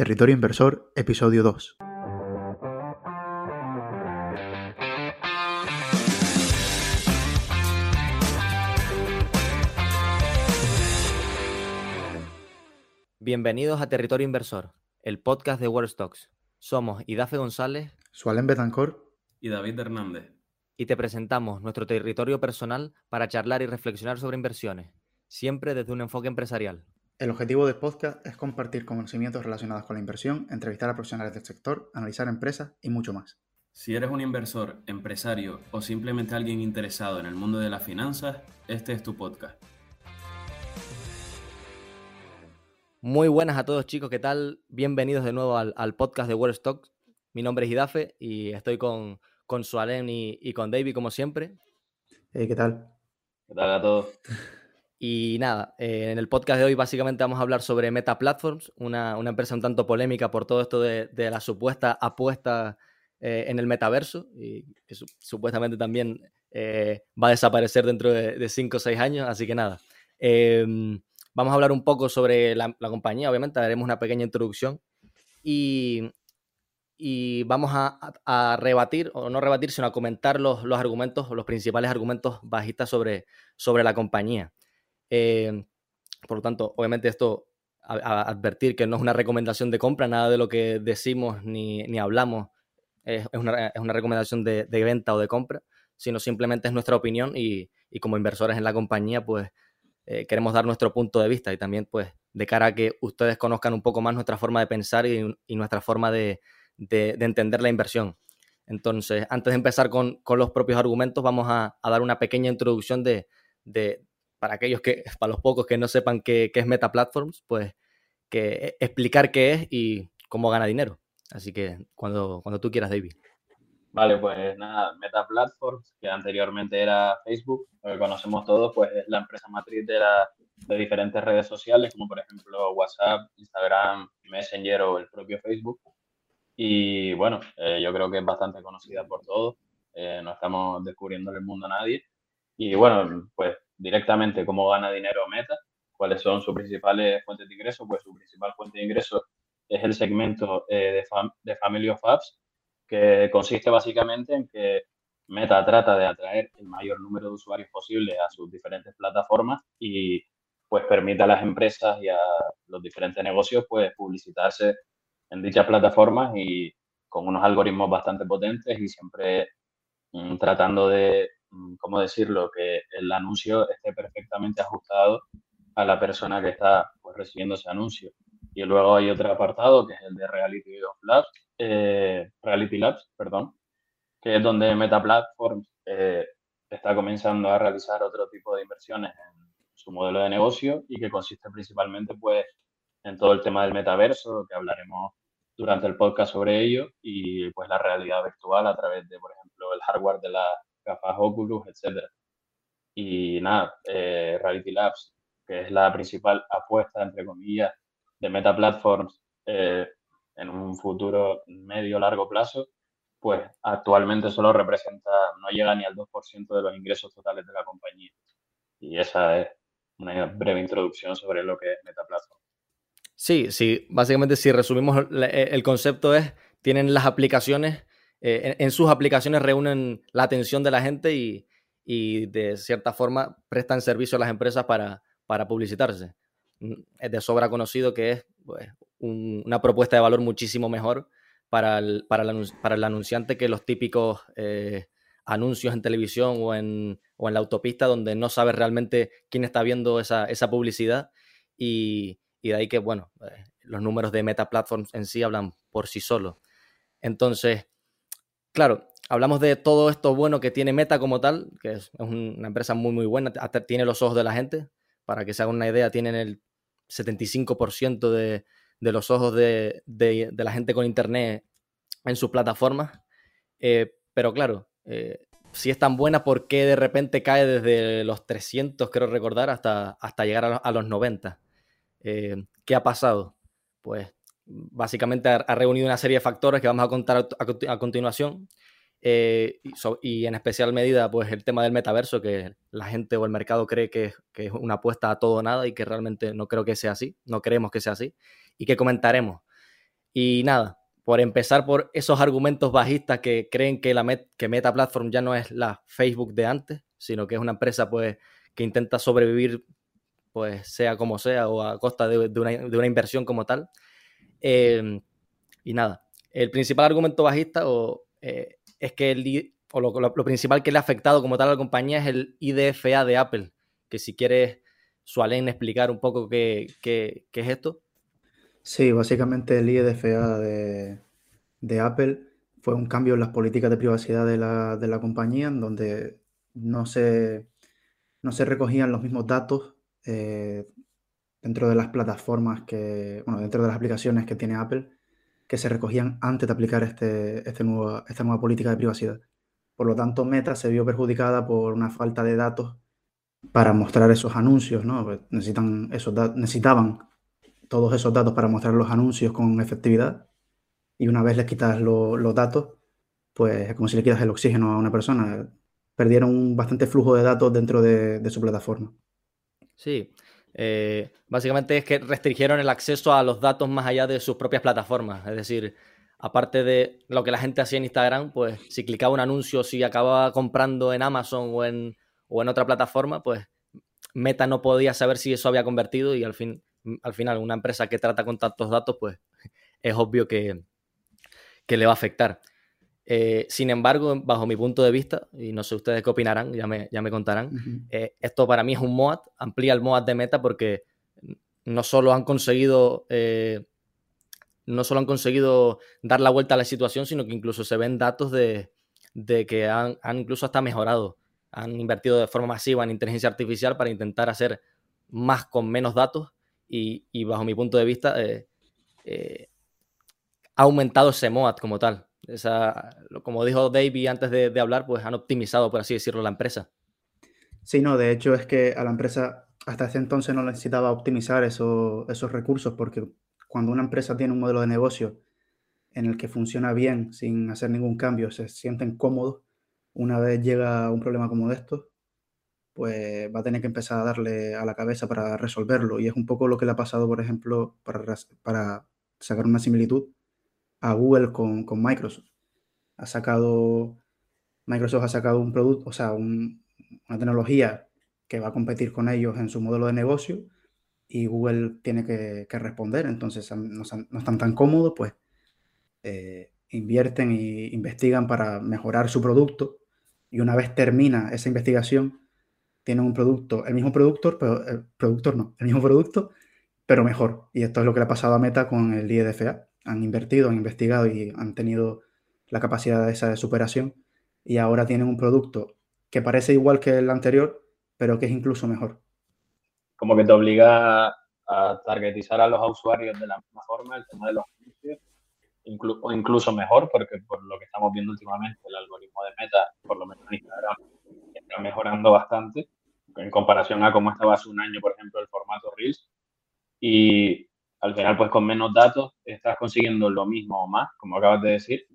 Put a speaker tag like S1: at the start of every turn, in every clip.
S1: Territorio Inversor, episodio 2.
S2: Bienvenidos a Territorio Inversor, el podcast de World Stocks. Somos Idafe González,
S1: Sualen Betancor
S3: y David Hernández.
S2: y te presentamos nuestro territorio personal para charlar y reflexionar sobre inversiones, siempre desde un enfoque empresarial.
S1: El objetivo del podcast es compartir conocimientos relacionados con la inversión, entrevistar a profesionales del sector, analizar empresas y mucho más.
S3: Si eres un inversor, empresario o simplemente alguien interesado en el mundo de las finanzas, este es tu podcast.
S2: Muy buenas a todos chicos, ¿qué tal? Bienvenidos de nuevo al, al podcast de World Stocks. Mi nombre es Idafe y estoy con, con Sualén y, y con David como siempre.
S1: Eh, ¿Qué tal?
S3: ¿Qué tal a todos?
S2: Y nada, eh, en el podcast de hoy básicamente vamos a hablar sobre Meta Platforms, una, empresa un tanto polémica por todo esto de, la supuesta apuesta eh, en el metaverso y que su- supuestamente también eh, va a desaparecer dentro de 5 o 6 años, así que nada. Em, vamos a hablar un poco sobre la, compañía, obviamente haremos una pequeña introducción y, vamos a rebatir, o no rebatir, sino a comentar los, los argumentos, los principales argumentos bajistas sobre, sobre la compañía. Eh, por lo tanto, obviamente esto, a, advertir que no es una recomendación de compra, nada de lo que decimos ni, ni hablamos es, una, es una recomendación de, de venta o de compra, sino simplemente es nuestra opinión y, y como inversores en la compañía, pues eh, queremos dar nuestro punto de vista y también pues de cara a que ustedes conozcan un poco más nuestra forma de pensar y, y nuestra forma de, de- de entender la inversión. Entonces, antes de empezar con, con los propios argumentos, vamos a, a dar una pequeña introducción de, de, para aquellos que, para los pocos que no sepan qué, qué es Meta Platforms, pues que explicar qué es y cómo gana dinero. Así que cuando, cuando tú quieras, David.
S4: Vale, pues nada, Meta Platforms, que anteriormente era Facebook, lo que conocemos todos, pues es la empresa matriz de, la- de diferentes redes sociales, como por ejemplo WhatsApp, Instagram, Messenger o el propio Facebook. Y bueno, eh, yo creo que es bastante conocida por todos, eh, no estamos descubriendo el mundo a nadie. Y bueno, pues directamente cómo gana dinero Meta, cuáles son sus principales fuentes de ingreso, pues su principal fuente de ingreso es el segmento eh, de, de Family of Apps, que consiste básicamente en que Meta trata de atraer el mayor número de usuarios posible a sus diferentes plataformas y pues permite a las empresas y a los diferentes negocios pues publicitarse en dichas plataformas y con unos algoritmos bastante potentes y siempre mm, tratando de, ¿cómo decirlo?, que el anuncio esté perfectamente ajustado a la persona que está pues, recibiendo ese anuncio. Y luego hay otro apartado que es el de Reality Labs, eh, Reality Labs, perdón, que es donde Meta Platforms eh, está comenzando a realizar otro tipo de inversiones en su modelo de negocio y que consiste principalmente pues en todo el tema del metaverso, que hablaremos durante el podcast sobre ello, y pues la realidad virtual a través de, por ejemplo, el hardware de las gafas Oculus, etcétera. Y nada, eh, Reality Labs, que es la principal apuesta, entre comillas, de Meta Platforms eh, en un futuro medio largo plazo, pues actualmente solo representa, no llega ni al 2% de los ingresos totales de la compañía. Y esa es una breve introducción sobre lo que es Meta Platforms.
S2: Sí, sí, básicamente si resumimos la- e- el concepto es, tienen las aplicaciones, eh, en, en sus aplicaciones reúnen la atención de la gente y, y de cierta forma prestan servicio a las empresas para, para publicitarse. Mm, Es de sobra conocido que es pues, un- una propuesta de valor muchísimo mejor para el, para el, para el anunciante que los típicos eh, anuncios en televisión o en, o en la autopista donde no sabes realmente quién está viendo esa, esa publicidad y, y de ahí que, bueno, eh, los números de Meta Platforms en sí hablan por sí solos. Entonces, claro, hablamos de todo esto bueno que tiene Meta como tal, que es, es un- una empresa muy, muy buena, hasta tiene los ojos de la gente. Para que se hagan una idea, tienen el 75% de, de los ojos de, la gente con internet en sus plataformas. Eh, pero claro, eh, si es tan buena, ¿por qué de repente cae desde los 300, creo recordar, hasta, hasta llegar a, los- a los 90? Eh, ¿Qué ha pasado? Pues básicamente ha, reunido una serie de factores que vamos a contar a, a conti- a continuación. eh, y, en especial medida, pues el tema del metaverso, que la gente o el mercado cree que, es una apuesta a todo o nada y que realmente no creo que sea así, no creemos que sea así, y que comentaremos. Y nada, por empezar por esos argumentos bajistas que creen que, la que Meta Platform ya no es la Facebook de antes, sino que es una empresa pues que intenta sobrevivir pues sea como sea o a costa de, una, inversión como tal. Em, y nada, el principal argumento bajista eh, es que lo, principal que le ha afectado como tal a la compañía es el IDFA de Apple, que si quieres, Sualen explicar un poco qué, es esto.
S1: Sí, básicamente el IDFA de, Apple fue un cambio en las políticas de privacidad de la, de la compañía, en donde no se, no se recogían los mismos datos eh, dentro de las plataformas que, bueno, dentro de las aplicaciones que tiene Apple, que se recogían antes de aplicar este, este nuevo, esta nueva política de privacidad. Por lo tanto, Meta se vio perjudicada por una falta de datos para mostrar esos anuncios, ¿no? Pues necesitan esos necesitaban todos esos datos para mostrar los anuncios con efectividad y una vez les quitas los datos, pues es como si le quitas el oxígeno a una persona. Perdieron bastante flujo de datos dentro de su plataforma.
S2: Sí, eh, básicamente es que restringieron el acceso a los datos más allá de sus propias plataformas. Es decir, aparte de lo que la gente hacía en Instagram, pues si clicaba un anuncio, si acababa comprando en Amazon o en, otra plataforma, pues Meta no podía saber si eso había convertido y al, fin, al final una empresa que trata con tantos datos, pues es obvio que, que le va a afectar. Eh, sin embargo, bajo mi punto de vista, y no sé ustedes qué opinarán, ya me, ya me contarán, eh, esto para mí es un MOAT, amplía el MOAT de meta porque no solo han conseguido eh, no solo han conseguido dar la vuelta a la situación, sino que incluso se ven datos de, que han, incluso hasta mejorado. Han invertido de forma masiva en inteligencia artificial para intentar hacer más con menos datos y, y bajo mi punto de vista ha aumentado ese MOAT como tal. Esa, como dijo Davey antes de, hablar, pues han optimizado, por así decirlo, la empresa.
S1: Sí, no, de hecho es que a la empresa hasta ese entonces no necesitaba optimizar esos recursos porque cuando una empresa tiene un modelo de negocio en el que funciona bien sin hacer ningún cambio, se sienten cómodos, una vez llega un problema como estos, pues va a tener que empezar a darle a la cabeza para resolverlo. Y es un poco lo que le ha pasado, por ejemplo, para sacar una similitud, a Google con, Microsoft. Ha sacado, Microsoft ha sacado un producto, o sea, una tecnología que va a competir con ellos en su modelo de negocio y Google tiene que, responder. Entonces no, están tan cómodos, pues eh, invierten e investigan para mejorar su producto y una vez termina esa investigación, tienen un producto, el mismo productor, pero el productor no, el mismo producto, pero mejor. Y esto es lo que le ha pasado a Meta con el IDFA han invertido, han investigado y han tenido la capacidad esa de superación y ahora tienen un producto que parece igual que el anterior, pero que es incluso mejor.
S4: Como que te obliga a targetizar a los usuarios de la misma forma, el tema de los anuncios, o incluso mejor, porque por lo que estamos viendo últimamente, el algoritmo de Meta, por lo menos en Instagram, está mejorando bastante en comparación a cómo estaba hace un año, por ejemplo, el formato Reels. Y al final, pues con menos datos estás consiguiendo lo mismo o más, como acabas de decir.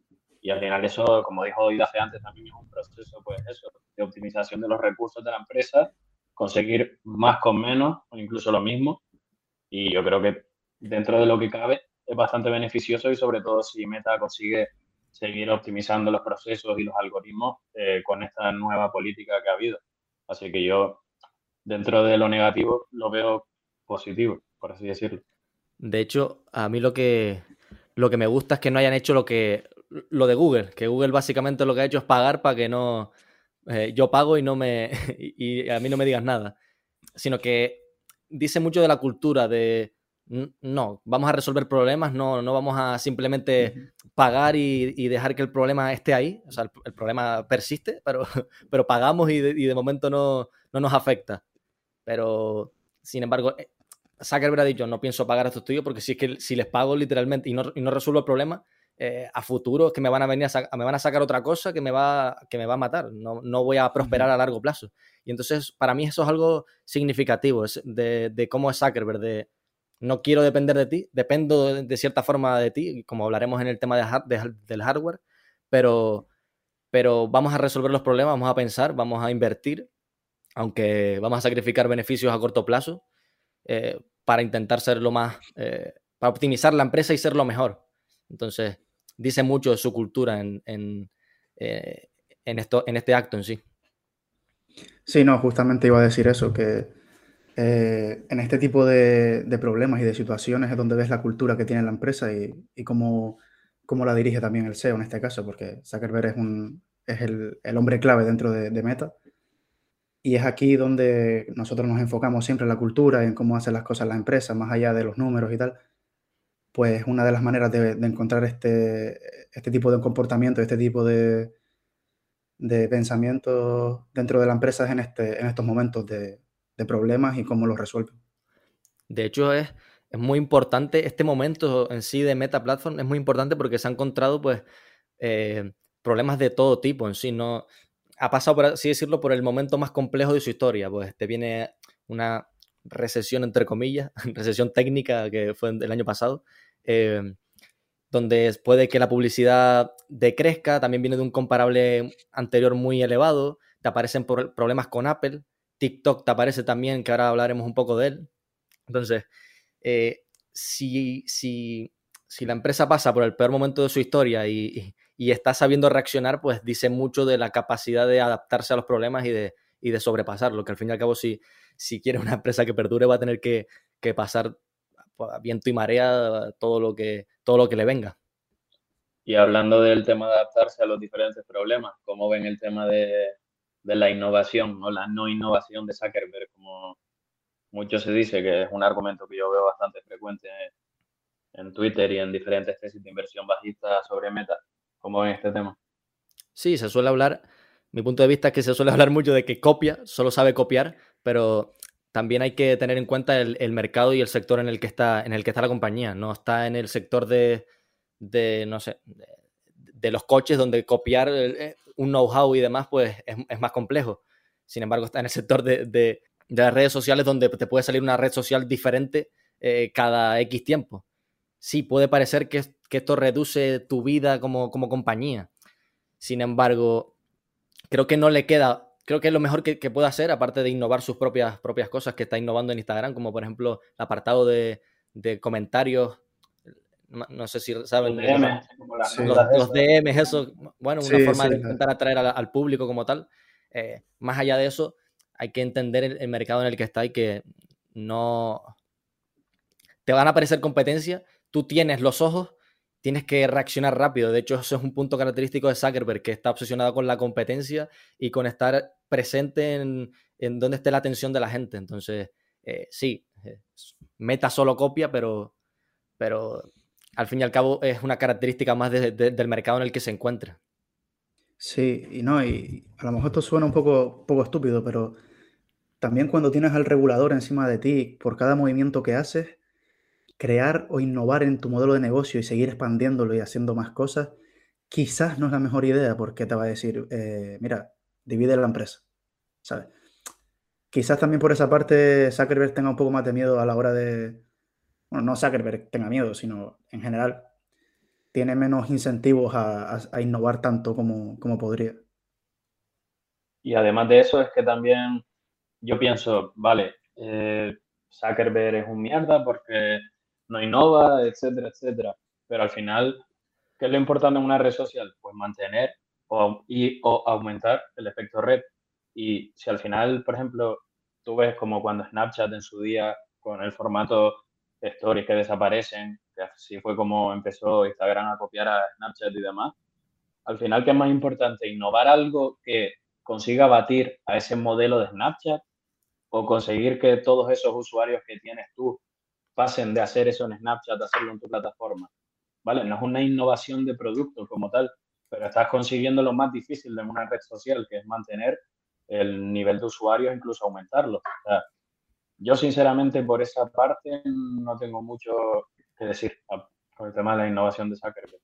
S4: Y al final eso, como dijo hace antes, también es un proceso, pues de optimización de los recursos de la empresa, conseguir más con menos o incluso lo mismo. Y yo creo que dentro de lo que cabe es bastante beneficioso y sobre todo si Meta consigue seguir optimizando los procesos y los algoritmos eh, con esta nueva política que ha habido. Así que yo, dentro de lo negativo, lo veo positivo, por así decirlo.
S2: De hecho, a mí lo que, lo que me gusta es que no hayan hecho lo que lo de Google, que Google básicamente lo que ha hecho es pagar para que no eh, yo pago y no me y, a mí no me digas nada, sino que dice mucho de la cultura de no, vamos a resolver problemas, no, no vamos a simplemente pagar y, dejar que el problema esté ahí. O sea, el, problema persiste, pero, pero pagamos y de, y de momento no, no, nos afecta. Pero, sin embargo, eh, Zuckerberg ha dicho, no pienso pagar a estos estudios porque si es que si les pago literalmente y no, y no resuelvo el problema, eh, a futuro es que me van a venir a, me van a sacar otra cosa que me va, que me va a matar. No, no voy a prosperar a largo plazo. Y entonces, para mí eso es algo significativo de, de cómo es Zuckerberg, de no quiero depender de ti, dependo de, cierta forma de ti, como hablaremos en el tema de, del hardware, pero, pero vamos a resolver los problemas, vamos a pensar, vamos a invertir, aunque vamos a sacrificar beneficios a corto plazo eh, para intentar ser lo más, eh, para optimizar la empresa y ser lo mejor. Entonces, dice mucho de su cultura en, en, eh, en, esto, en este acto en sí.
S1: Sí, no, justamente iba a decir eso, que eh, en este tipo de, de, problemas y de situaciones es donde ves la cultura que tiene la empresa y, y cómo, cómo, la dirige también el CEO en este caso, porque Zuckerberg es, un, es el, el hombre clave dentro de, de, Meta. Y es aquí donde nosotros nos enfocamos siempre en la cultura y en cómo hacen las cosas las empresas, más allá de los números y tal. Pues una de las maneras de, encontrar este, este tipo de comportamiento, este tipo de, de pensamiento dentro de la empresa es en, este, en estos momentos de, de problemas y cómo los resuelven.
S2: De hecho, es, es, muy importante, este momento en sí de Meta Platform es muy importante porque se han encontrado pues eh, problemas de todo tipo en sí, no ha pasado, por decirlo, por el momento más complejo de su historia, pues te viene una recesión, entre comillas, recesión técnica que fue el año pasado, eh, donde puede que la publicidad decrezca, también viene de un comparable anterior muy elevado, te aparecen problemas con Apple, TikTok te aparece también, que ahora hablaremos un poco de él. Entonces, eh, si, si, si, la empresa pasa por el peor momento de su historia y, está sabiendo reaccionar, pues dice mucho de la capacidad de adaptarse a los problemas y de, y de sobrepasarlo, que al fin y al cabo si, si quiere una empresa que perdure va a tener que, que pasar viento y marea todo lo, que, todo lo que le venga.
S4: Y hablando del tema de adaptarse a los diferentes problemas, ¿cómo ven el tema de, de la innovación o la no innovación de Zuckerberg, como mucho se dice, que es un argumento que yo veo bastante frecuente en Twitter y en diferentes tesis de inversión bajista sobre Meta. ¿Cómo ven este tema?
S2: Sí, se suele hablar, mi punto de vista es que se suele hablar mucho de que copia, solo sabe copiar, pero también hay que tener en cuenta el, mercado y el sector en el que está, en el que está la compañía. No está en el sector de, de no sé, de, los coches donde copiar eh, un know-how y demás, pues es, más complejo. Sin embargo, está en el sector de, de, de, las redes sociales donde te puede salir una red social diferente eh, cada X tiempo. Sí, puede parecer que, que, esto reduce tu vida como, como compañía. Sin embargo, creo que no le queda, creo que es lo mejor que, que puede hacer, aparte de innovar sus propias, propias cosas que está innovando en Instagram, como por ejemplo el apartado de, de comentarios no sé si saben.
S4: Los, DM,
S2: sí. los, los DMs, eso, bueno, una sí, forma sí, de intentar atraer al, al, público como tal. Eh, más allá de eso, hay que entender el, el, mercado en el que está y que no. Te van a aparecer competencia, tú tienes los ojos, tienes que reaccionar rápido. De hecho, eso es un punto característico de Zuckerberg, que está obsesionado con la competencia y con estar presente en, donde esté la atención de la gente. Entonces, eh, sí, eh, meta solo copia, pero, pero al fin y al cabo es una característica más de, de, del mercado en el que se encuentra.
S1: Sí, y no, y a lo mejor esto suena un poco, poco estúpido, pero también cuando tienes al regulador encima de ti por cada movimiento que haces, crear o innovar en tu modelo de negocio y seguir expandiéndolo y haciendo más cosas, quizás no es la mejor idea porque te va a decir, eh, mira, divide la empresa, ¿sabes? Quizás también por esa parte Zuckerberg tenga un poco más de miedo a la hora de, bueno, no Zuckerberg tenga miedo, sino en general, tiene menos incentivos a, innovar tanto como, como, podría.
S4: Y además de eso es que también yo pienso, vale, eh, Zuckerberg es un mierda porque no innova, etcétera, etcétera. Pero al final, ¿qué es lo importante en una red social? Pues mantener o, y, o aumentar el efecto red. Y si al final, por ejemplo, tú ves como cuando Snapchat en su día con el formato stories que desaparecen, que así fue como empezó Instagram a copiar a Snapchat y demás. Al final, ¿qué es más importante? ¿Innovar algo que consiga batir a ese modelo de Snapchat o conseguir que todos esos usuarios que tienes tú pasen de hacer eso en Snapchat a hacerlo en tu plataforma? ¿Vale? No es una innovación de producto como tal, pero estás consiguiendo lo más difícil de una red social, que es mantener el nivel de usuarios, incluso aumentarlo. O sea, yo, sinceramente, por esa parte no tengo mucho que decir con el tema de la innovación de Zuckerberg.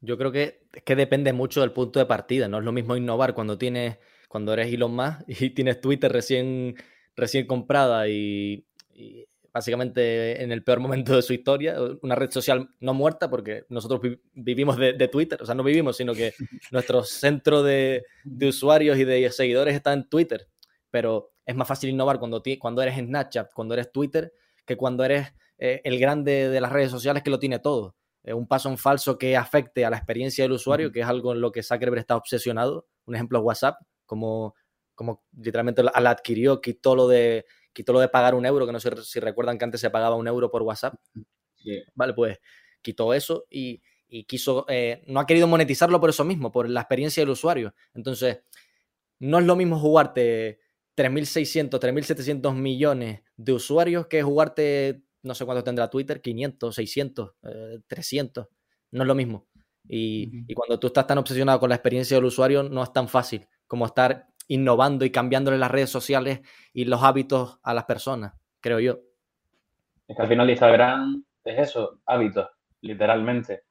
S2: Yo creo que es que depende mucho del punto de partida. No es lo mismo innovar cuando tienes, cuando eres Elon Musk y tienes Twitter recién, recién comprada y, y básicamente en el peor momento de su historia, una red social no muerta, porque nosotros vi vivimos de, de, Twitter, o sea, no vivimos, sino que nuestro centro de, de, usuarios y de seguidores está en Twitter, pero es más fácil innovar cuando, cuando eres Snapchat, cuando eres Twitter, que cuando eres eh, el grande de las redes sociales que lo tiene todo. un paso en falso que afecte a la experiencia del usuario, que es algo en lo que Zuckerberg está obsesionado. Un ejemplo es WhatsApp, como, como literalmente la adquirió, quitó lo de quitó lo de pagar un euro, que no sé si recuerdan que antes se pagaba un euro por WhatsApp. Vale, pues quitó eso y, quiso, eh, no ha querido monetizarlo por eso mismo, por la experiencia del usuario. Entonces, no es lo mismo jugarte 3.600, 3.700 millones de usuarios que jugarte, no sé cuánto tendrá Twitter, 500, 600, 300. No es lo mismo. Y, y, cuando tú estás tan obsesionado con la experiencia del usuario, no es tan fácil como estar innovando y cambiándole las redes sociales y los hábitos a las personas, creo yo.
S4: Es que al final Instagram es eso, hábitos, literalmente.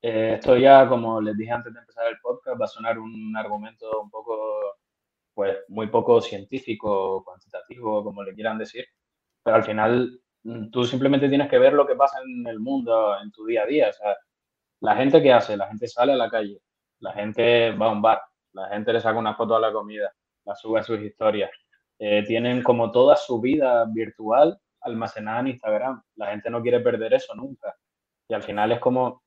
S4: Eh, esto ya, como les dije antes de empezar el podcast, va a sonar un argumento un poco, pues, muy poco científico, cuantitativo, como le quieran decir, pero al final mm, tú simplemente tienes que ver lo que pasa en el mundo, en tu día a día. O sea, la gente que hace, la gente sale a la calle, la gente va a un bar, la gente le saca una foto a la comida, la sube a sus historias. Eh, tienen como toda su vida virtual almacenada en Instagram. La gente no quiere perder eso nunca. Y al final es como,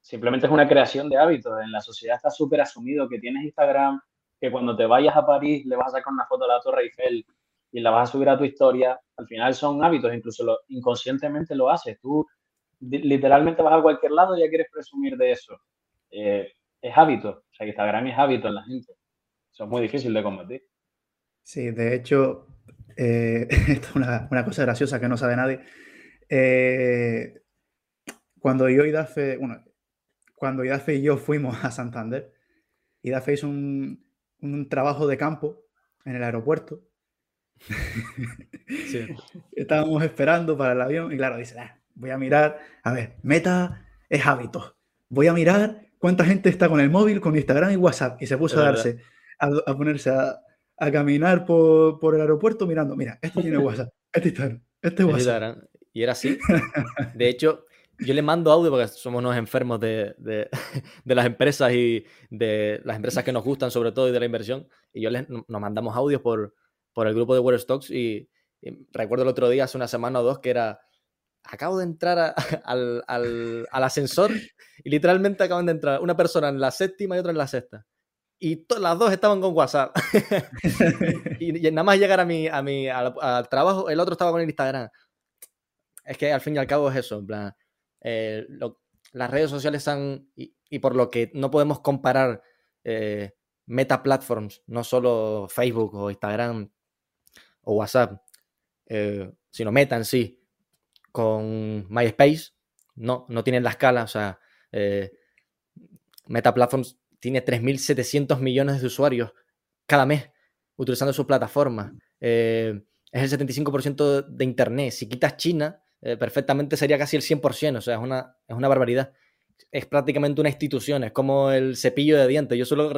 S4: simplemente es una creación de hábitos. En la sociedad está súper asumido que tienes Instagram, que cuando te vayas a París le vas a sacar una foto a la Torre Eiffel y la vas a subir a tu historia. Al final son hábitos, incluso lo, inconscientemente lo haces. Tú literalmente vas a cualquier lado y ya quieres presumir de eso. Eh, es hábito, o sea, Instagram es hábito en la gente. Eso es muy difícil de combatir.
S1: Sí, de hecho, eh, esto es una, cosa graciosa que no sabe nadie. Eh, cuando yo y Dafe, bueno, cuando Idafe y yo fuimos a Santander, Idafe hizo un, un trabajo de campo en el aeropuerto. Sí. Estábamos esperando para el avión y claro, dice, ah, voy a mirar, a ver, meta es hábito. Voy a mirar cuánta gente está con el móvil, con Instagram y WhatsApp. Y se puso a darse, a, ponerse a, caminar por, el aeropuerto mirando, mira, este tiene WhatsApp, este Instagram, este WhatsApp.
S2: Y era así. De hecho, yo le mando audio porque somos unos enfermos de, las empresas y de las empresas que nos gustan sobre todo y de la inversión. Y yo les, nos mandamos audios por, por el grupo de World Stocks y, recuerdo el otro día, hace una semana o dos, que era, acabo de entrar al, al, ascensor y literalmente acaban de entrar una persona en la séptima y otra en la sexta. Y las dos estaban con WhatsApp. y, nada más llegar a mi, a mi al, trabajo, el otro estaba con el Instagram. Es que al fin y al cabo es eso, en plan, eh, las redes sociales están, y, por lo que no podemos comparar eh, meta platforms, no solo Facebook o Instagram o WhatsApp, eh, sino meta en sí, con MySpace, no, no tienen la escala, o sea, eh, Meta Platforms tiene 3.700 millones de usuarios cada mes utilizando su plataforma. Eh, es el 75% de Internet. Si quitas China, eh, perfectamente sería casi el 100%, o sea, es una, es una barbaridad. Es prácticamente una institución, es como el cepillo de dientes. Yo suelo,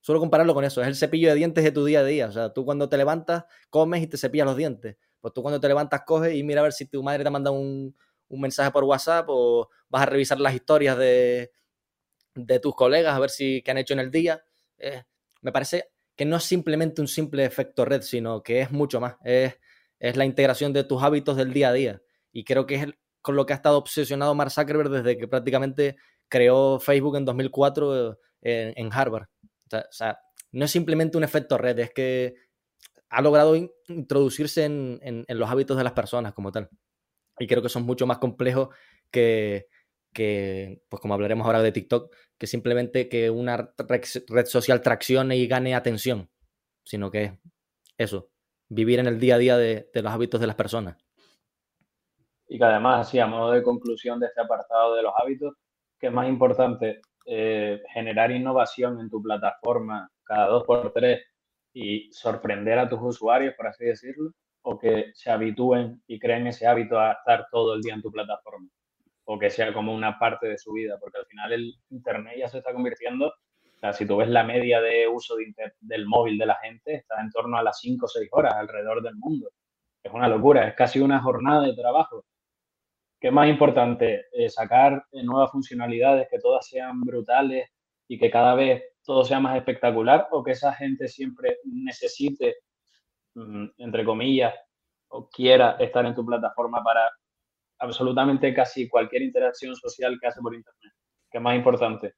S2: suelo compararlo con eso, es el cepillo de dientes de tu día a día. O sea, tú cuando te levantas, comes y te cepillas los dientes. Pues tú cuando te levantas coges y mira a ver si tu madre te manda un, un mensaje por WhatsApp o vas a revisar las historias de, de tus colegas a ver si han hecho en el día. Eh, me parece que no es simplemente un simple efecto red, sino que es mucho más. Es, es la integración de tus hábitos del día a día. Y creo que es con lo que ha estado obsesionado Mark Zuckerberg desde que prácticamente creó Facebook en 2004 eh, en, Harvard. O sea, no es simplemente un efecto red, es que ha logrado introducirse en, los hábitos de las personas como tal. Y creo que son mucho más complejos que, pues como hablaremos ahora de TikTok, que simplemente que una red social traccione y gane atención, sino que eso, vivir en el día a día de, los hábitos de las personas.
S4: Y que además, así a modo de conclusión de este apartado de los hábitos, que es más importante eh, generar innovación en tu plataforma cada dos por tres y sorprender a tus usuarios, por así decirlo, o que se habitúen y creen ese hábito a estar todo el día en tu plataforma, o que sea como una parte de su vida, porque al final el Internet ya se está convirtiendo, o sea, si tú ves la media de uso del móvil de la gente, está en torno a las 5 o 6 horas alrededor del mundo. Es una locura, es casi una jornada de trabajo. ¿Qué más importante? Eh, sacar eh, nuevas funcionalidades, que todas sean brutales y que cada vez todo sea más espectacular o que esa gente siempre necesite, mm, entre comillas, o quiera estar en tu plataforma para absolutamente casi cualquier interacción social que hace por Internet. ¿Qué es más importante?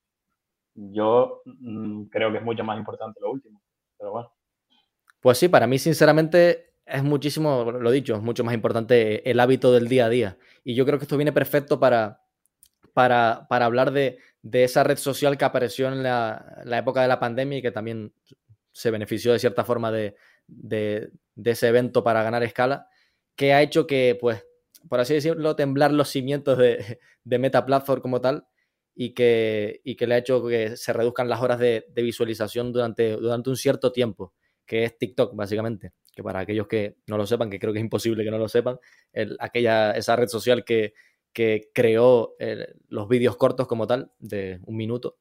S4: Yo mm, creo que es mucho más importante lo último, pero bueno.
S2: Pues sí, para mí sinceramente es muchísimo, lo dicho, es mucho más importante el hábito del día a día. Y yo creo que esto viene perfecto para, para, hablar de, esa red social que apareció en la, época de la pandemia y que también se benefició de cierta forma de, ese evento para ganar escala, que ha hecho que, pues, por así decirlo, temblar los cimientos de, de Meta Platform como tal y que, que le ha hecho que se reduzcan las horas de, visualización durante, durante un cierto tiempo, que es TikTok, básicamente. Que para aquellos que no lo sepan, que creo que es imposible que no lo sepan, aquella, esa red social que, que creó los vídeos cortos como tal, de un minuto,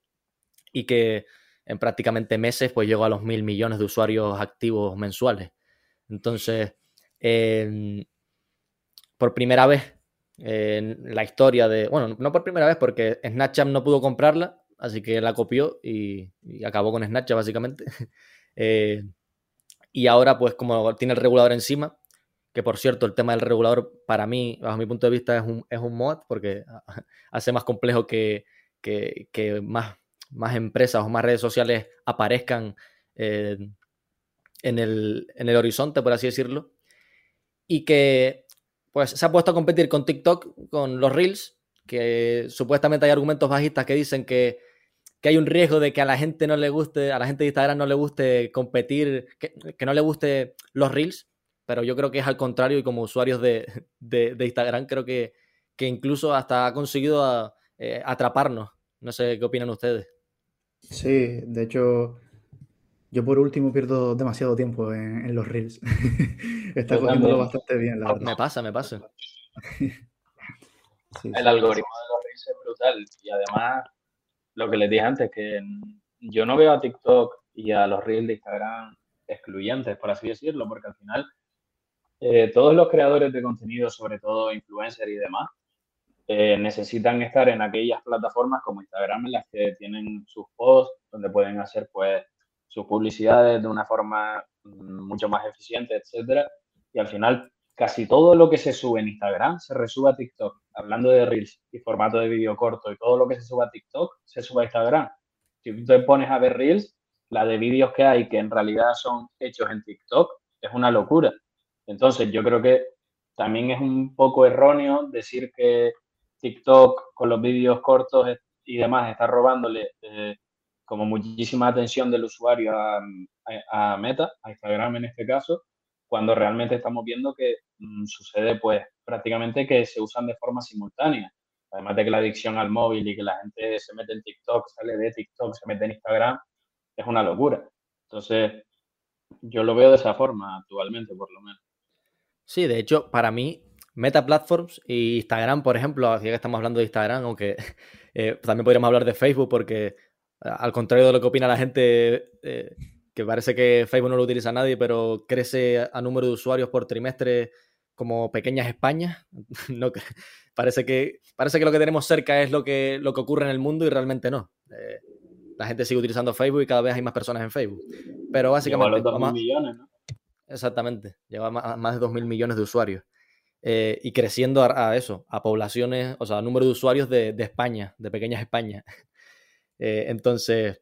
S2: y que en prácticamente meses pues llegó a los mil millones de usuarios activos mensuales. Entonces, por primera vez en la historia de, bueno, no por primera vez porque Snapchat no pudo comprarla, así que la copió y, acabó con Snapchat básicamente. Eh, y ahora pues como tiene el regulador encima, que por cierto el tema del regulador para mí, bajo mi punto de vista, es un, es un mod porque hace más complejo que, que, más, más empresas o más redes sociales aparezcan eh, en, el, en el horizonte, por así decirlo. Y que pues se ha puesto a competir con TikTok, con los Reels, que supuestamente hay argumentos bajistas que dicen que, hay un riesgo de que a la gente no le guste, a la gente de Instagram no le guste competir, que, no le guste los Reels, pero yo creo que es al contrario y como usuarios de, Instagram creo que, que, incluso hasta ha conseguido eh, atraparnos. No sé qué opinan ustedes.
S1: Sí, de hecho, yo por último pierdo demasiado tiempo en, los reels. Está cogiéndolo bastante bien, la verdad.
S2: Me pasa, me pasa.
S4: el algoritmo de los reels es brutal. Y además, lo que les dije antes, que yo no veo a TikTok y a los reels de Instagram excluyentes, por así decirlo, porque al final eh, todos los creadores de contenido, sobre todo influencers y demás, eh, necesitan estar en aquellas plataformas como Instagram en las que tienen sus posts, donde pueden hacer pues sus publicidades de una forma mm, mucho más eficiente, etcétera. Y al final, casi todo lo que se sube en Instagram se resube a TikTok. Hablando de Reels y formato de vídeo corto y todo lo que se sube a TikTok se sube a Instagram. Si tú te pones a ver Reels, la de vídeos que hay que en realidad son hechos en TikTok es una locura. Entonces, yo creo que también es un poco erróneo decir que TikTok con los vídeos cortos y demás está robándole eh, como muchísima atención del usuario a, Meta, a Instagram en este caso, cuando realmente estamos viendo que mm, sucede pues prácticamente que se usan de forma simultánea. Además de que la adicción al móvil y que la gente se mete en TikTok, sale de TikTok, se mete en Instagram, es una locura. Entonces, yo lo veo de esa forma actualmente, por lo menos.
S2: Sí, de hecho, para mí, Meta Platforms y Instagram, por ejemplo, ya que estamos hablando de Instagram, aunque eh, también podríamos hablar de Facebook, porque al contrario de lo que opina la gente, eh, que parece que Facebook no lo utiliza nadie, pero crece a número de usuarios por trimestre como pequeñas Españas. no, parece, que, parece que lo que tenemos cerca es lo que, lo que ocurre en el mundo y realmente no. Eh, la gente sigue utilizando Facebook y cada vez hay más personas en Facebook. Pero básicamente...
S4: Los millones, ¿no?
S2: Exactamente, lleva más, de 2.000 millones de usuarios. Eh, y creciendo a, eso, a poblaciones, o sea, a número de usuarios de, España, de pequeñas España. Eh, entonces,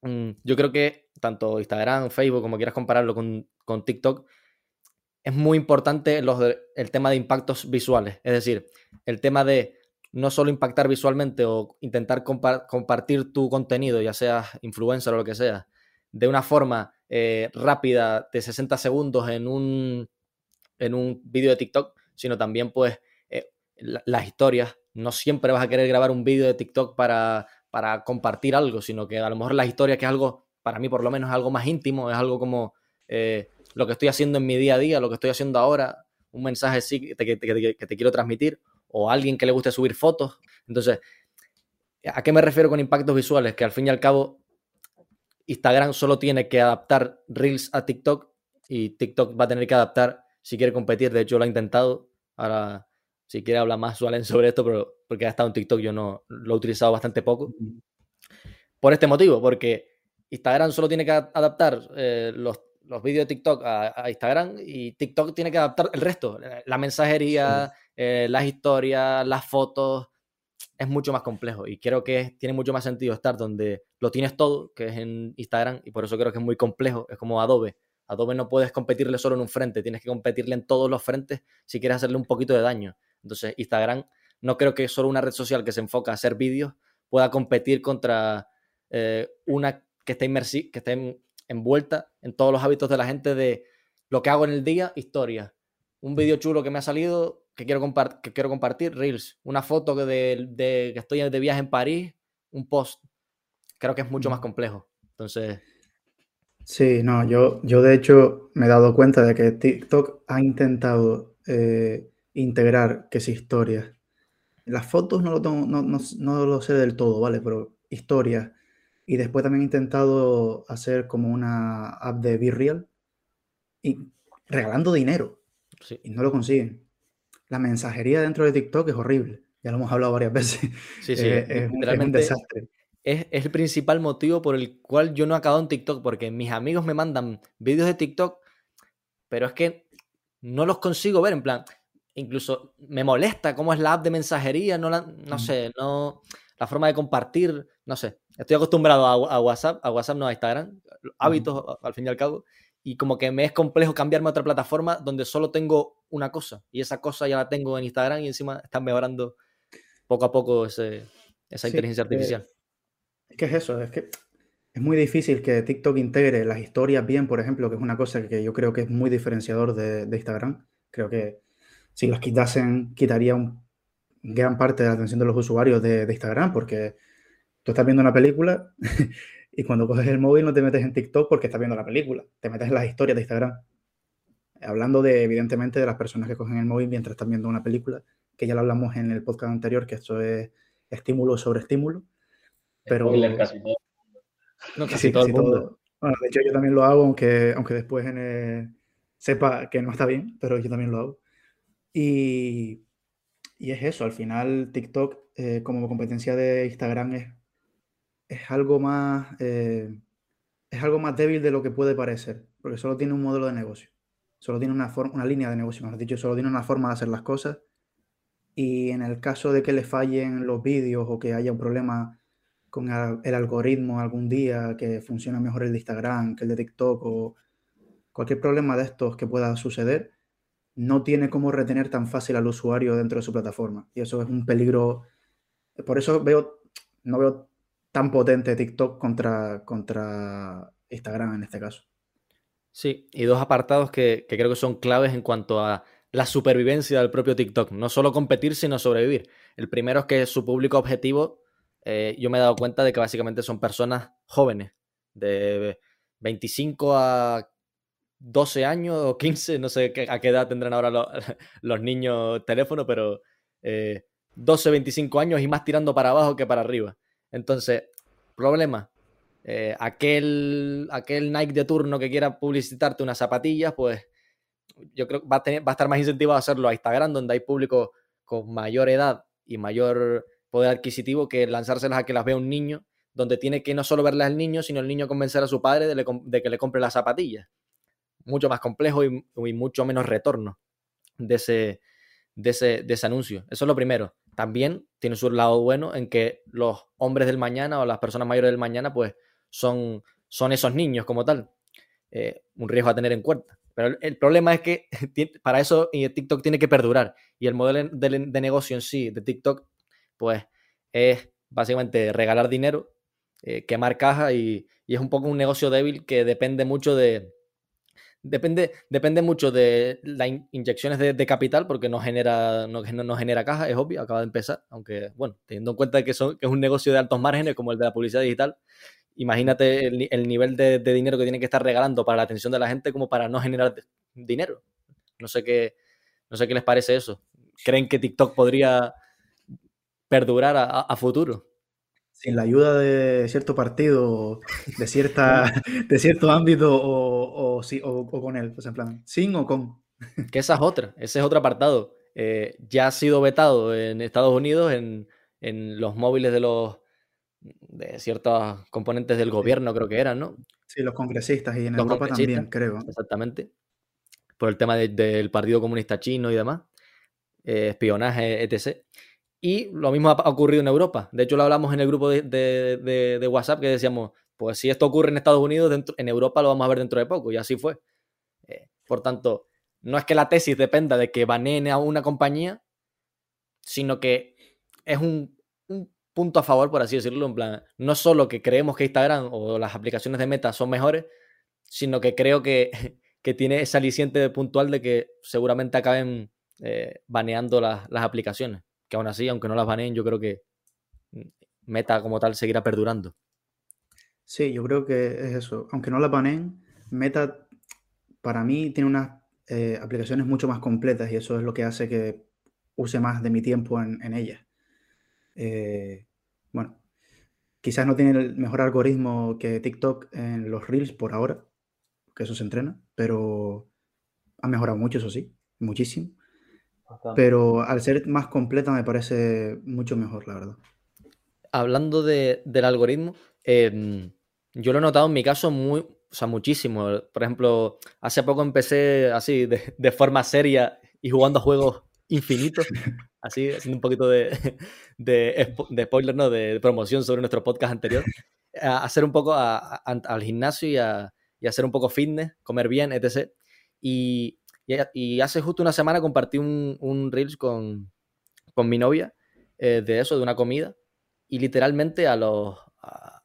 S2: mm, yo creo que tanto Instagram, Facebook, como quieras compararlo con, TikTok, es muy importante el tema de impactos visuales. Es decir, el tema de no solo impactar visualmente o intentar compartir tu contenido, ya seas influencer o lo que sea, de una forma eh, rápida de 60 segundos en un, en un vídeo de TikTok, sino también pues eh, las historias. No siempre vas a querer grabar un vídeo de TikTok para para compartir algo, sino que a lo mejor la historia, que es algo, para mí por lo menos, es algo más íntimo, es algo como eh, lo que estoy haciendo en mi día a día, lo que estoy haciendo ahora, un mensaje sí que te, que te quiero transmitir, o a alguien que le guste subir fotos. Entonces, ¿a qué me refiero con impactos visuales? Que al fin y al cabo, Instagram solo tiene que adaptar Reels a TikTok y TikTok va a tener que adaptar si quiere competir. De hecho, lo ha intentado. Ahora si quiere hablar más Suelen sobre esto, pero porque ha estado en TikTok yo no lo he utilizado bastante poco. Por este motivo, porque Instagram solo tiene que adaptar eh, los, los vídeos de TikTok a, Instagram y TikTok tiene que adaptar el resto, la mensajería, eh, las historias, las fotos, es mucho más complejo y creo que tiene mucho más sentido estar donde lo tienes todo, que es en Instagram, y por eso creo que es muy complejo, es como Adobe. Adobe no puedes competirle solo en un frente, tienes que competirle en todos los frentes si quieres hacerle un poquito de daño. Entonces, Instagram no creo que solo una red social que se enfoca a hacer vídeos pueda competir contra eh, una que esté, que esté envuelta en todos los hábitos de la gente de lo que hago en el día, historia. Un vídeo chulo que me ha salido, que quiero, que quiero compartir, Reels. Una foto que, de, que estoy de viaje en París, un post. Creo que es mucho más complejo. Entonces...
S1: Sí, no, yo, yo de hecho me he dado cuenta de que TikTok ha intentado eh, integrar que es historia. Las fotos no lo, no, no, lo sé del todo, ¿vale? Pero historia. Y después también he intentado hacer como una app de Be Real y regalando dinero. Y no lo consiguen. La mensajería dentro de TikTok es horrible. Ya lo hemos hablado varias veces.
S2: Sí, sí, eh, es, un desastre. Es, es, el principal motivo por el cual yo no he acabado en TikTok, porque mis amigos me mandan vídeos de TikTok, pero es que no los consigo ver. En plan, incluso me molesta cómo es la app de mensajería, no, la, no sé, no, la forma de compartir, no sé. Estoy acostumbrado a, WhatsApp, a WhatsApp no a Instagram, hábitos al fin y al cabo, y como que me es complejo cambiarme a otra plataforma donde solo tengo una cosa, y esa cosa ya la tengo en Instagram y encima están mejorando poco a poco ese, esa inteligencia artificial.
S1: Es es eso, es que es muy difícil que TikTok integre las historias bien, por ejemplo, que es una cosa que yo creo que es muy diferenciador de, de Instagram. Creo que si las quitasen, quitaría un, gran parte de la atención de los usuarios de, Instagram, porque tú estás viendo una película y cuando coges el móvil no te metes en TikTok porque estás viendo la película, te metes en las historias de Instagram. Hablando de, evidentemente, de las personas que cogen el móvil mientras están viendo una película, que ya lo hablamos en el podcast anterior, que esto es estímulo sobre estímulo. Pero...
S4: casi todo.
S2: No, casi todo el mundo.
S1: Bueno, de hecho yo también lo hago, aunque, aunque después sepa que no está bien, pero yo también lo hago. Y, es eso, al final TikTok eh, como competencia de Instagram es, es algo más eh, es algo más débil de lo que puede parecer, porque solo tiene un modelo de negocio, solo tiene una, una línea de negocio, mejor dicho, solo tiene una forma de hacer las cosas. Y en el caso de que le fallen los vídeos o que haya un problema con el algoritmo algún día, que funciona mejor el de Instagram que el de TikTok o cualquier problema de estos que pueda suceder, no tiene cómo retener tan fácil al usuario dentro de su plataforma. Y eso es un peligro. Por eso veo, no veo tan potente TikTok contra, contra Instagram en este caso.
S2: Sí, y dos apartados que, creo que son claves en cuanto a la supervivencia del propio TikTok. No solo competir, sino sobrevivir. El primero es que su público objetivo, eh, yo me he dado cuenta de que básicamente son personas jóvenes, de 25 a 12 años o 15, no sé a qué edad tendrán ahora los, niños teléfono, pero 12, eh, 25 años y más tirando para abajo que para arriba. Entonces, problema, eh, aquel, aquel Nike de turno que quiera publicitarte unas zapatillas, pues yo creo que va a, va a estar más incentivado a hacerlo a Instagram, donde hay público con mayor edad y mayor poder adquisitivo que lanzárselas a que las vea un niño, donde tiene que no solo verlas al niño, sino el niño convencer a su padre de que le compre las zapatillas mucho más complejo y, mucho menos retorno de ese, de, ese, de ese anuncio. Eso es lo primero. También tiene su lado bueno en que los hombres del mañana o las personas mayores del mañana, pues son, son esos niños como tal. Eh, un riesgo a tener en cuenta. Pero el, problema es que para eso TikTok tiene que perdurar. Y el modelo de, negocio en sí de TikTok, pues es básicamente regalar dinero, eh, quemar caja y, y, es un poco un negocio débil que depende mucho de, Depende, depende mucho de las inyecciones de, capital porque no genera, no, no, genera caja, es obvio, acaba de empezar, aunque bueno, teniendo en cuenta que, son, que es un negocio de altos márgenes como el de la publicidad digital, imagínate el, nivel de, dinero que tiene que estar regalando para la atención de la gente como para no generar dinero. No sé qué, no sé qué les parece eso. ¿Creen que TikTok podría perdurar a futuro?
S1: sin la ayuda de cierto partido, de, cierta, de cierto ámbito o, o, con él, pues en plan, sin o con.
S2: Que esa es otra, ese es otro apartado. Eh, ya ha sido vetado en Estados Unidos en, los móviles de los de ciertos componentes del gobierno, creo que eran, ¿no?
S1: Sí, los congresistas y en Europa también, creo.
S2: Exactamente. Por el tema del Partido Comunista Chino y demás. espionaje, etc. Y lo mismo ha ocurrido en Europa. De hecho, lo hablamos en el grupo de, WhatsApp que decíamos, pues si esto ocurre en Estados Unidos, dentro, en Europa lo vamos a ver dentro de poco. Y así fue. Eh, por tanto, no es que la tesis dependa de que baneen a una compañía, sino que es un, punto a favor, por así decirlo. En plan, no solo que creemos que Instagram o las aplicaciones de Meta son mejores, sino que creo que, tiene ese aliciente puntual de que seguramente acaben eh, baneando las aplicaciones que aún así, aunque no las baneen, yo creo que Meta como tal seguirá perdurando.
S1: Sí, yo creo que es eso. Aunque no la baneen, Meta para mí tiene unas eh, aplicaciones mucho más completas y eso es lo que hace que use más de mi tiempo en, en ellas. Eh, bueno, quizás no tiene el mejor algoritmo que TikTok en los Reels por ahora, que eso se entrena, pero ha mejorado mucho, eso sí, muchísimo. Pero al ser más completa me parece mucho mejor, la verdad.
S2: Hablando del algoritmo, em, yo lo he notado en mi caso muy, o sea, muchísimo. Por ejemplo, hace poco empecé así, de, forma seria y jugando a juegos infinitos, así, haciendo un poquito de, de, spoiler, ¿no? De, promoción sobre nuestro podcast anterior. A hacer un poco al gimnasio y a, y hacer un poco fitness, comer bien, etc. Y y, hace justo una semana compartí un, un Reels con, mi novia eh, de eso, de una comida. Y literalmente a los,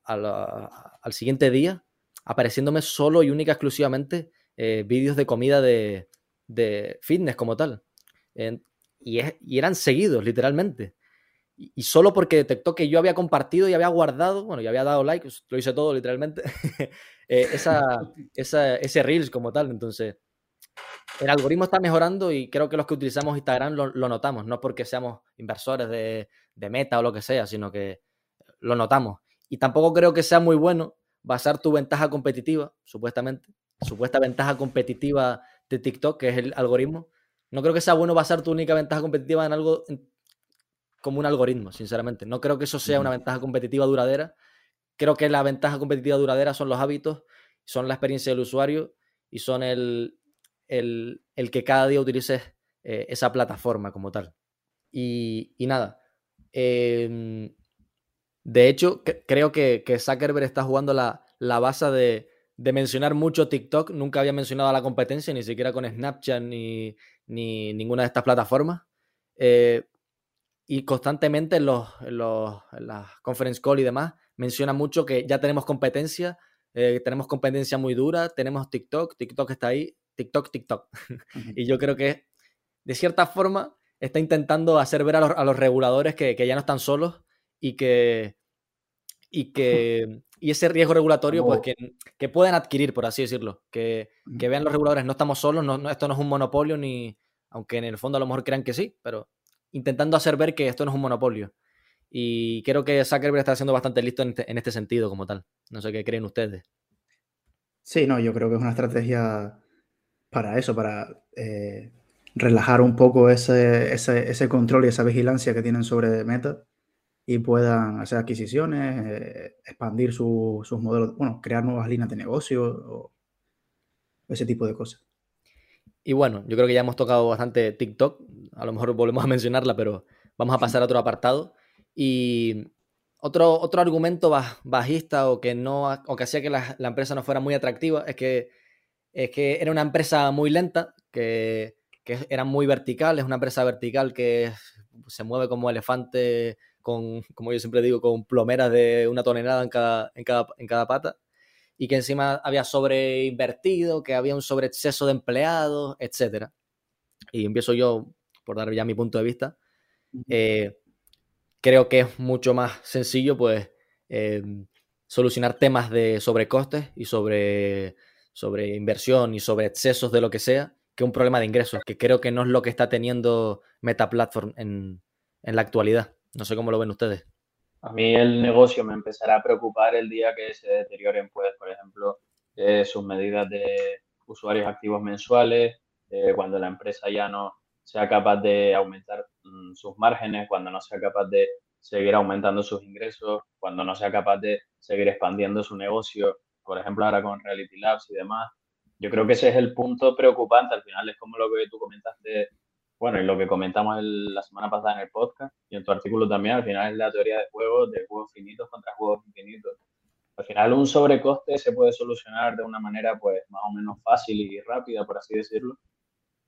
S2: al siguiente día, apareciéndome solo y única exclusivamente eh, vídeos de comida de, fitness como tal. y, eran seguidos, literalmente. Y, solo porque detectó que yo había compartido y había guardado, bueno, y había dado like, lo hice todo literalmente, eh, esa, ese Reels como tal. Entonces, el algoritmo está mejorando y creo que los que utilizamos Instagram lo, notamos, no porque seamos inversores de, meta o lo que sea, sino que lo notamos. Y tampoco creo que sea muy bueno basar tu ventaja competitiva, supuestamente, supuesta ventaja competitiva de TikTok, que es el algoritmo. No creo que sea bueno basar tu única ventaja competitiva en algo como un algoritmo, sinceramente. No creo que eso sea una ventaja competitiva duradera. Creo que la ventaja competitiva duradera son los hábitos, son la experiencia del usuario y son el, el, que cada día utilices eh, esa plataforma como tal. Y, nada. Em, de hecho, creo que, que, Zuckerberg está jugando la, base de, mencionar mucho TikTok. Nunca había mencionado la competencia, ni siquiera con Snapchat ni, ninguna de estas plataformas. Eh, y constantemente en, los, en, las conference call y demás menciona mucho que ya tenemos competencia, eh, tenemos competencia muy dura, tenemos TikTok, TikTok está ahí, TikTok, TikTok. y yo creo que, de cierta forma, está intentando hacer ver a los, reguladores que, ya no están solos y que, y que y ese riesgo regulatorio pues que, que, pueden adquirir, por así decirlo, que, vean los reguladores, no estamos solos, no, esto no es un monopolio, ni aunque en el fondo a lo mejor crean que sí, pero intentando hacer ver que esto no es un monopolio. Y creo que Zuckerberg está siendo bastante listo en este, en este sentido como tal. No sé qué creen ustedes.
S1: Sí, no, yo creo que es una estrategia para eso, para eh, relajar un poco ese, ese, control y esa vigilancia que tienen sobre Meta y puedan hacer adquisiciones, eh, expandir sus modelos, bueno, crear nuevas líneas de negocio o ese tipo de cosas.
S2: Y bueno, yo creo que ya hemos tocado bastante TikTok, a lo mejor volvemos a mencionarla, pero vamos a pasar a otro apartado. Y otro, otro argumento bajista o que, no, o que hacía que la, la empresa no fuera muy atractiva es que es que era una empresa muy lenta, que, era muy vertical, es una empresa vertical que se mueve como elefante, con, como yo siempre digo, con plomeras de una tonelada en cada, en cada, en cada pata, y que encima había sobreinvertido, que había un sobreexceso de empleados, etc. Y empiezo yo, por dar ya mi punto de vista. Eh, creo que es mucho más sencillo, pues, eh, solucionar temas de sobrecostes y sobre sobre inversión y sobre excesos de lo que sea, que un problema de ingresos, que creo que no es lo que está teniendo Meta Platform en, la actualidad. No sé cómo lo ven ustedes.
S4: A mí el negocio me empezará a preocupar el día que se deterioren, pues, por ejemplo, eh, sus medidas de usuarios activos mensuales, eh, cuando la empresa ya no sea capaz de aumentar mm, sus márgenes, cuando no sea capaz de seguir aumentando sus ingresos, cuando no sea capaz de seguir expandiendo su negocio por ejemplo, ahora con Reality Labs y demás. Yo creo que ese es el punto preocupante. Al final es como lo que tú comentaste bueno, y lo que comentamos la semana pasada en el podcast y en tu artículo también, al final es la teoría de juegos, de juegos finitos contra juegos infinitos. Al final un sobrecoste se puede solucionar de una manera pues más o menos fácil y rápida, por así decirlo,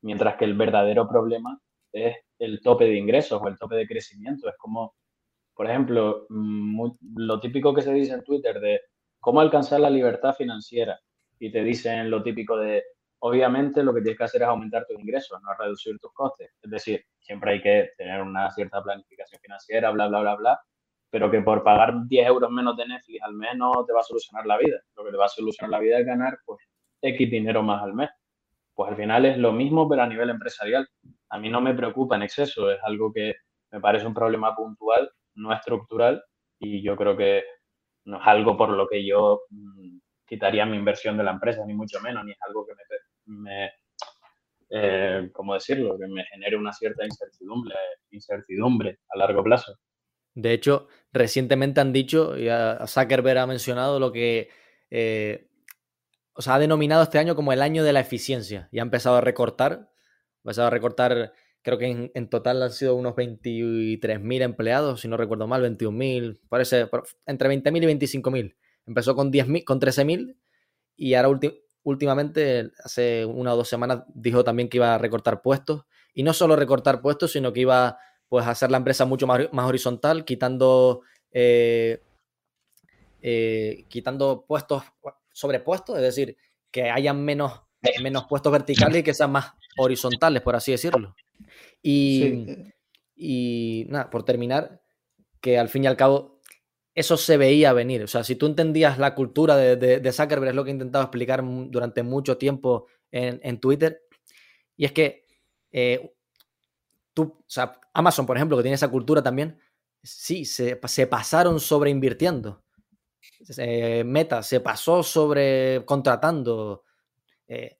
S4: mientras que el verdadero problema es el tope de ingresos o el tope de crecimiento. Es como, por ejemplo, lo típico que se dice en Twitter de cómo alcanzar la libertad financiera y te dicen lo típico de obviamente lo que tienes que hacer es aumentar tus ingresos, no reducir tus costes. Es decir, siempre hay que tener una cierta planificación financiera, bla, bla, bla, bla, pero que por pagar 10 euros menos de Netflix al mes no te va a solucionar la vida. Lo que te va a solucionar la vida es ganar pues X dinero más al mes. Pues al final es lo mismo, pero a nivel empresarial. A mí no me preocupa en exceso, es algo que me parece un problema puntual, no estructural, y yo creo que no es algo por lo que yo mm, quitaría mi inversión de la empresa, ni mucho menos, ni es algo que me me, eh, ¿cómo decirlo?, que me genere una cierta incertidumbre, incertidumbre a largo plazo.
S2: De hecho, recientemente han dicho, y a Zuckerberg ha mencionado lo que eh, o sea, ha denominado este año como el año de la eficiencia y ha empezado a recortar, ha empezado a recortar, creo que en, total han sido unos 23.000 empleados, si no recuerdo mal, 21.000, parece entre 20.000 y 25.000. Empezó con 10.000, con 13.000 y ahora últimamente, hace una o dos semanas, dijo también que iba a recortar puestos. Y no solo recortar puestos, sino que iba pues, a hacer la empresa mucho más, horizontal, quitando, eh, eh, quitando puestos sobre puestos, es decir, que hayan menos, menos puestos verticales y que sean más horizontales, por así decirlo. Y, y nada, por terminar, que al fin y al cabo eso se veía venir. O sea, si tú entendías la cultura de, de, Zuckerberg, es lo que he intentado explicar durante mucho tiempo en, Twitter, y es que eh, tú, o sea, Amazon, por ejemplo, que tiene esa cultura también, sí, se, se pasaron sobre invirtiendo. Meta se pasó sobre contratando. Eh,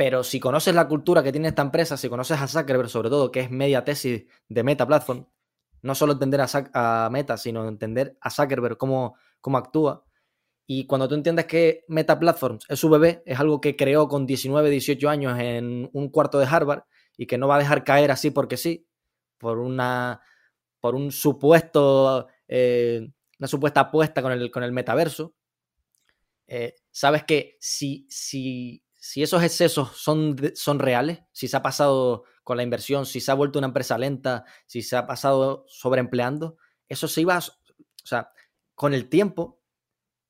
S2: pero si conoces la cultura que tiene esta empresa, si conoces a Zuckerberg sobre todo, que es media tesis de Meta Platform, no solo entender a, Meta, sino entender a Zuckerberg cómo, cómo actúa. Y cuando tú entiendes que Meta Platforms es su bebé, es algo que creó con 19, 18 años en un cuarto de Harvard y que no va a dejar caer así porque sí, por una por un supuesto eh, una supuesta apuesta con el, con el metaverso, eh, sabes que si, si, si esos excesos son, son reales, si se ha pasado con la inversión, si se ha vuelto una empresa lenta, si se ha pasado sobreempleando, eso se iba, a, o sea, con el tiempo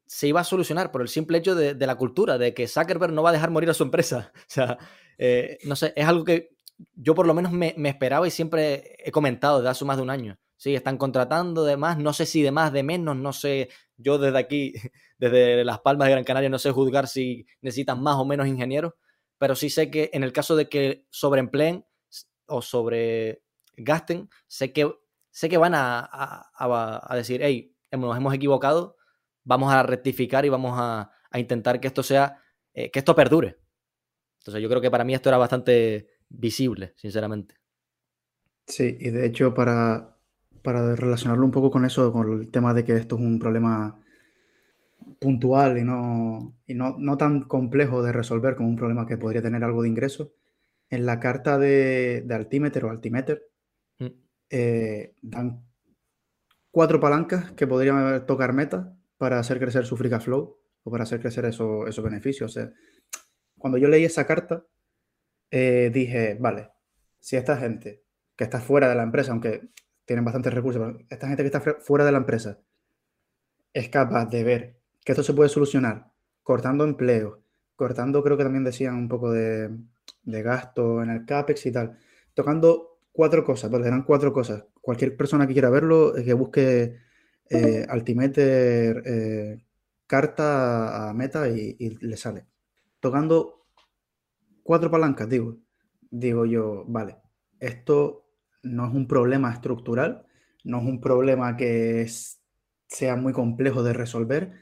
S2: se iba a solucionar por el simple hecho de, la cultura, de que Zuckerberg no va a dejar morir a su empresa. O sea, eh, no sé, es algo que yo por lo menos me, me, esperaba y siempre he comentado desde hace más de un año. Sí, están contratando de más, no sé si de más, de menos, no sé. Yo desde aquí, desde Las Palmas de Gran Canaria, no sé juzgar si necesitan más o menos ingenieros, pero sí sé que en el caso de que sobreempleen, o sobre gasten, sé que, sé que van a, decir, hey, nos hemos equivocado, vamos a rectificar y vamos a, intentar que esto sea, eh, que esto perdure. Entonces yo creo que para mí esto era bastante visible, sinceramente.
S1: Sí, y de hecho para, para relacionarlo un poco con eso, con el tema de que esto es un problema puntual y no, y no, no tan complejo de resolver como un problema que podría tener algo de ingreso, en la carta de, de Altimeter o Altimeter mm. eh, dan cuatro palancas que podrían tocar meta para hacer crecer su free flow o para hacer crecer eso, esos beneficios. O sea, cuando yo leí esa carta, eh, dije, vale, si esta gente que está fuera de la empresa, aunque tienen bastantes recursos, pero esta gente que está fuera de la empresa es capaz de ver que esto se puede solucionar cortando empleo, cortando, creo que también decían un poco de, de gasto en el CAPEX y tal. Tocando cuatro cosas, porque eran cuatro cosas. Cualquier persona que quiera verlo, que busque eh, Altimeter eh, carta a meta y, le sale. Tocando cuatro palancas, digo, digo yo, vale, esto no es un problema estructural, no es un problema que sea muy complejo de resolver.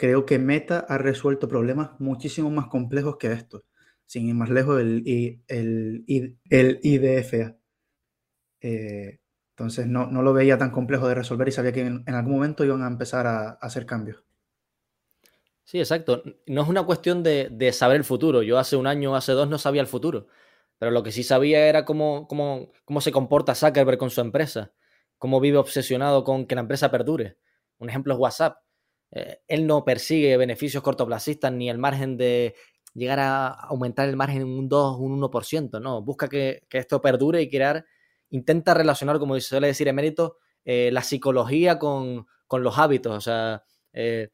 S1: Creo que Meta ha resuelto problemas muchísimo más complejos que estos sin ir más lejos, el, el, IDFA. Eh, entonces no, lo veía tan complejo de resolver y sabía que en, algún momento iban a empezar a, hacer cambios.
S2: Sí, exacto. No es una cuestión de, saber el futuro. Yo hace un año, hace dos, no sabía el futuro. pero lo que sí sabía era cómo, cómo, cómo se comporta Zuckerberg con su empresa, cómo vive obsesionado con que la empresa perdure. Un ejemplo es WhatsApp. Eh, él no persigue beneficios cortoplacistas ni el margen de llegar a aumentar el margen en un 2, un 1%, no, busca que, esto perdure y crear, intenta relacionar, como suele decir Emérito, eh, la psicología con, los hábitos, o sea, eh,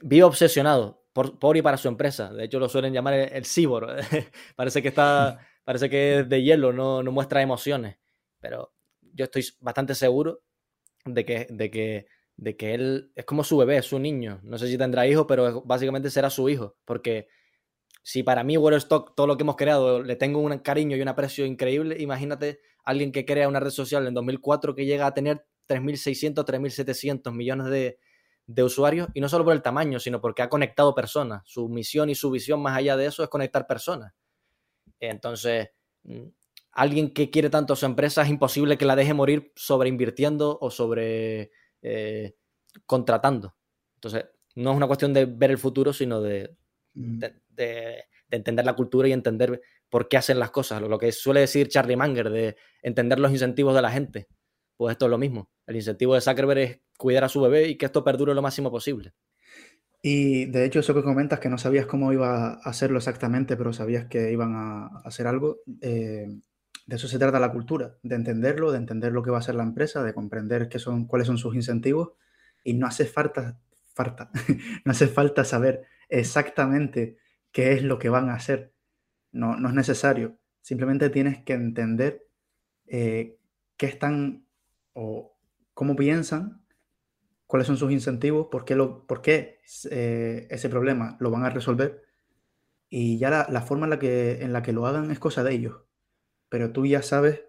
S2: vive obsesionado por, y para su empresa, de hecho lo suelen llamar el, el parece que está, parece que es de hielo, no, no muestra emociones, pero yo estoy bastante seguro de que, de que de que él es como su bebé, es su niño. No sé si tendrá hijos, pero básicamente será su hijo, porque si para mí Stock, todo lo que hemos creado, le tengo un cariño y un aprecio increíble, imagínate alguien que crea una red social en 2004 que llega a tener 3.600, 3.700 millones de, de usuarios, y no solo por el tamaño, sino porque ha conectado personas. Su misión y su visión más allá de eso es conectar personas. Entonces, mm, alguien que quiere tanto a su empresa es imposible que la deje morir sobre invirtiendo o sobre eh, contratando. Entonces, no es una cuestión de ver el futuro, sino de, de, entender la cultura y entender por qué hacen las cosas. Lo, que suele decir Charlie Manger, de entender los incentivos de la gente. Pues esto es lo mismo. El incentivo de Zuckerberg es cuidar a su bebé y que esto perdure lo máximo posible.
S1: Y de hecho, eso que comentas, que no sabías cómo iba a hacerlo exactamente, pero sabías que iban a hacer algo, eh, de eso se trata la cultura, de entenderlo, de entender lo que va a hacer la empresa, de comprender qué son, cuáles son sus incentivos y no hace falta, falta, no hace falta saber exactamente qué es lo que van a hacer. No, no es necesario. Simplemente tienes que entender eh, qué están o cómo piensan, cuáles son sus incentivos, por qué, lo, por qué eh, ese problema lo van a resolver. Y ya la, la forma en la, que, en la que lo hagan es cosa de ellos pero tú ya sabes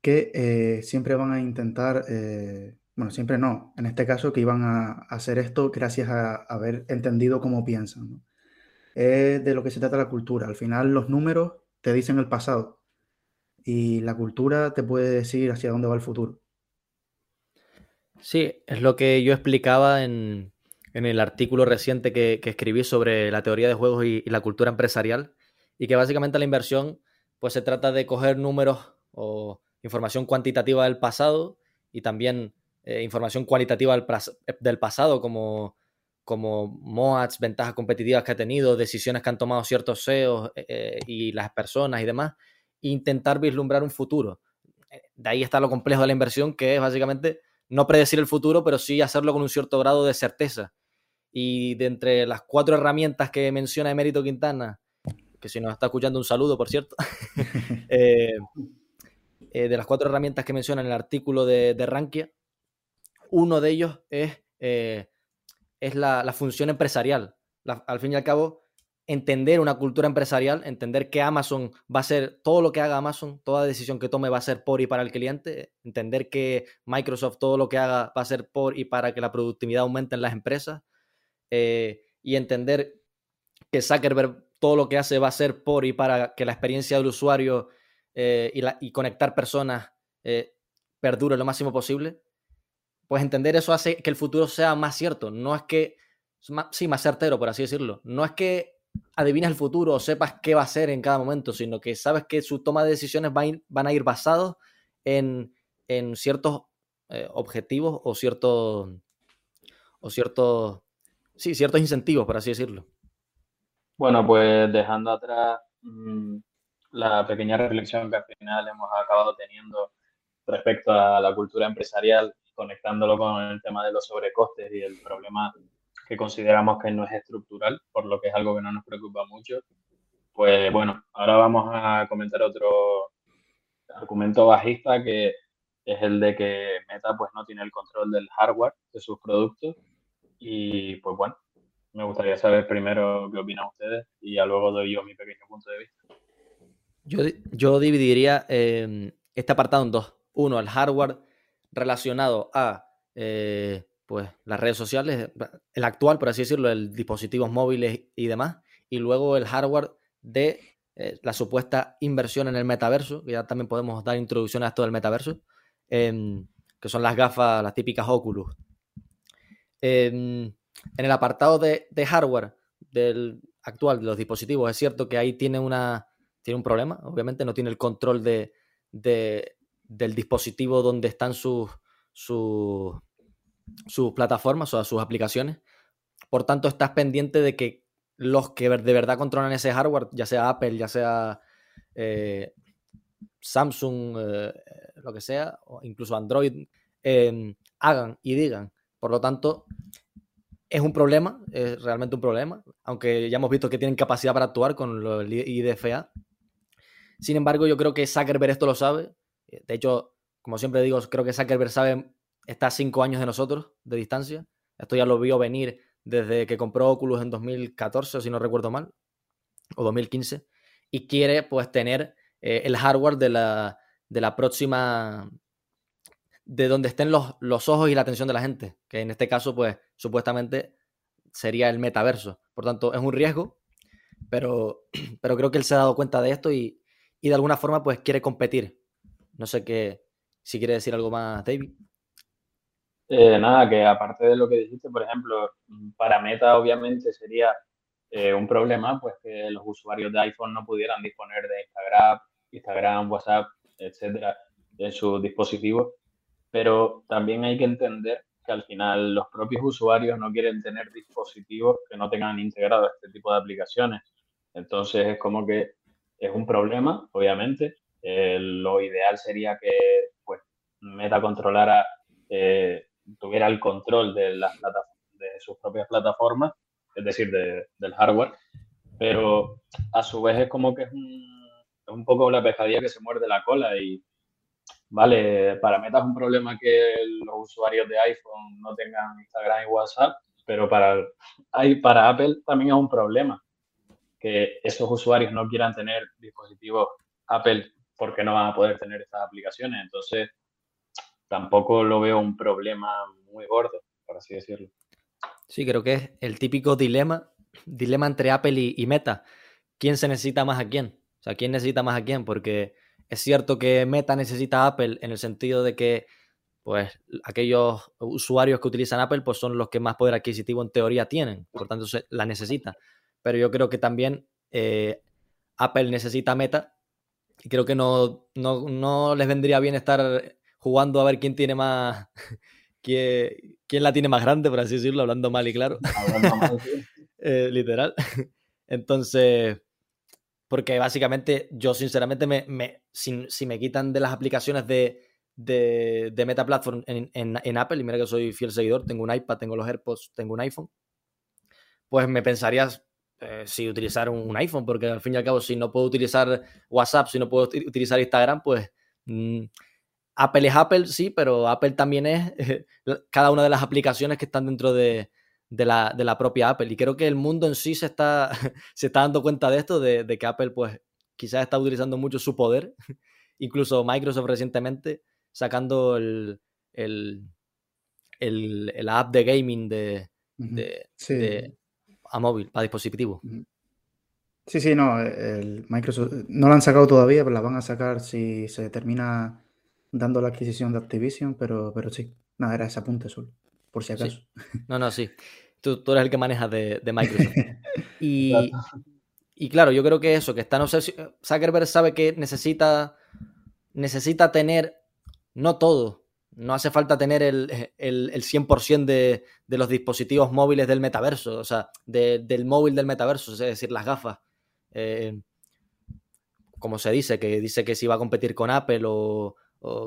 S1: que eh, siempre van a intentar, eh, bueno, siempre no, en este caso que iban a, hacer esto gracias a, haber entendido cómo piensan. Es de lo que se trata la cultura. Al final los números te dicen el pasado y la cultura te puede decir hacia dónde va el futuro.
S2: Sí, es lo que yo explicaba en, el artículo reciente que, escribí sobre la teoría de juegos y, la cultura empresarial, y que básicamente la inversión pues se trata de coger números o información cuantitativa del pasado y también eh, información cualitativa del, pasado, como, como MOATs, ventajas competitivas que ha tenido, decisiones que han tomado ciertos CEOs eh, eh, y las personas y demás, e intentar vislumbrar un futuro. De ahí está lo complejo de la inversión, que es básicamente no predecir el futuro, pero sí hacerlo con un cierto grado de certeza. Y de entre las cuatro herramientas que menciona Emérito Quintana, que si nos está escuchando un saludo, por cierto, eh, eh, de las cuatro herramientas que menciona en el artículo de, de Rankia, uno de ellos es, eh, es la, función empresarial. al fin y al cabo, entender una cultura empresarial, entender que Amazon va a ser todo lo que haga Amazon, toda decisión que tome va a ser por y para el cliente, entender que Microsoft todo lo que haga va a ser por y para que la productividad aumente en las empresas, y entender que Zuckerberg todo lo que hace va a ser por y para que la experiencia del usuario eh, y, conectar personas eh, perdure lo máximo posible, pues entender eso hace que el futuro sea más cierto. No es que, sí, más certero, por así decirlo. No es que adivines el futuro o sepas qué va a ser en cada momento, sino que sabes que su toma de decisiones van a ir basados en, ciertos eh, objetivos o ciertos, o ciertos, sí, ciertos incentivos, por así decirlo.
S4: Bueno, pues dejando atrás mm, la pequeña reflexión que al final hemos acabado teniendo respecto a la cultura empresarial, conectándolo con el tema de los sobrecostes y el problema que consideramos que no es estructural, por lo que es algo que no nos preocupa mucho, pues bueno, ahora vamos a comentar otro argumento bajista que es el de que Meta pues no tiene el control del hardware de sus productos y pues bueno, me gustaría saber primero qué opinan ustedes y ya luego doy yo mi pequeño punto de vista.
S2: Yo, yo dividiría em, este apartado en dos. Uno, el hardware relacionado a eh, pues, las redes sociales, el actual, por así decirlo, el dispositivos móviles y demás. Y luego el hardware de eh, la supuesta inversión en el metaverso, que ya también podemos dar introducción a esto del metaverso, em, que son las gafas, las típicas Oculus. Em, en el apartado de, hardware del actual de los dispositivos, es cierto que ahí tiene una, tiene un problema, obviamente no tiene el control de, del dispositivo donde están sus, sus, plataformas o sus aplicaciones. Por tanto, estás pendiente de que los que de verdad controlan ese hardware, ya sea Apple, ya sea eh, Samsung, eh, lo que sea, o incluso Android, em, hagan y digan. Por lo tanto, es un problema, es realmente un problema, aunque ya hemos visto que tienen capacidad para actuar con el IDFA. Sin embargo, yo creo que Zuckerberg esto lo sabe. De hecho, como siempre digo, creo que Zuckerberg sabe, está a cinco años de nosotros de distancia. Esto ya lo vio venir desde que compró Oculus en 2014, si no recuerdo mal, o 2015, y quiere pues tener eh, el hardware de la, de la próxima, de donde estén los, los ojos y la atención de la gente, que en este caso pues supuestamente sería el metaverso. Por tanto, es un riesgo, pero, pero creo que él se ha dado cuenta de esto y, y de alguna forma pues quiere competir. No sé qué, si quiere decir algo más, David.
S4: Eh, nada, que aparte de lo que dijiste, por ejemplo, para Meta obviamente sería eh, un problema, pues que los usuarios de iPhone no pudieran disponer de Instagram, Instagram, WhatsApp, etcétera, en sus dispositivos. Pero también hay que entender que al final los propios usuarios no quieren tener dispositivos que no tengan integrado este tipo de aplicaciones. Entonces es como que es un problema, obviamente. Eh, lo ideal sería que pues, Meta controlara, eh, tuviera el control de, las de sus propias plataformas, es decir, del hardware, pero a su vez es como que es un, es un poco la pescadilla que se muerde la cola y, vale, para Meta es un problema que los usuarios de iPhone no tengan Instagram y WhatsApp, pero para, para Apple también es un problema que esos usuarios no quieran tener dispositivos Apple porque no van a poder tener estas aplicaciones. Entonces, tampoco lo veo un problema muy gordo, por así decirlo.
S2: Sí, creo que es el típico dilema, dilema entre Apple y, Meta. ¿Quién se necesita más a quién? O sea, ¿quién necesita más a quién? Porque es cierto que Meta necesita a Apple en el sentido de que pues aquellos usuarios que utilizan Apple pues son los que más poder adquisitivo en teoría tienen, por tanto se la necesita pero yo creo que también eh, Apple necesita meta y creo que no, no, les vendría bien estar jugando a ver quién tiene más, quién, quién, la tiene más grande, por así decirlo, hablando mal y claro. Eh, literal. Entonces, porque básicamente yo sinceramente me, me si, me quitan de las aplicaciones de, de, de Meta Platform en, en, Apple, y mira que soy fiel seguidor, tengo un iPad, tengo los AirPods, tengo un iPhone, pues me pensarías eh, si utilizar un, iPhone, porque al fin y al cabo, si no puedo utilizar WhatsApp, si no puedo utilizar Instagram, pues mm, Apple es Apple, sí, pero Apple también es cada una de las aplicaciones que están dentro de, la, propia Apple. Y creo que el mundo en sí se está, se está dando cuenta de esto, de, que Apple, pues, quizás está utilizando mucho su poder. Incluso Microsoft recientemente sacando el, el, la app de gaming de, de, a móvil, para dispositivo.
S1: Sí, sí, no, el Microsoft no la han sacado todavía, pero la van a sacar si se termina dando la adquisición de Activision, pero, pero sí, nada, era ese apunte solo, por si acaso.
S2: No, no, sí. Tú, eres el que manejas de, Microsoft. y, y, claro, yo creo que eso, que está, no sé, Zuckerberg sabe que necesita, necesita tener, no todo, no hace falta tener el, 100% de, los dispositivos móviles del metaverso, o sea, del móvil del metaverso, es decir, las gafas. Eh, como se dice, que dice que si va a competir con Apple o,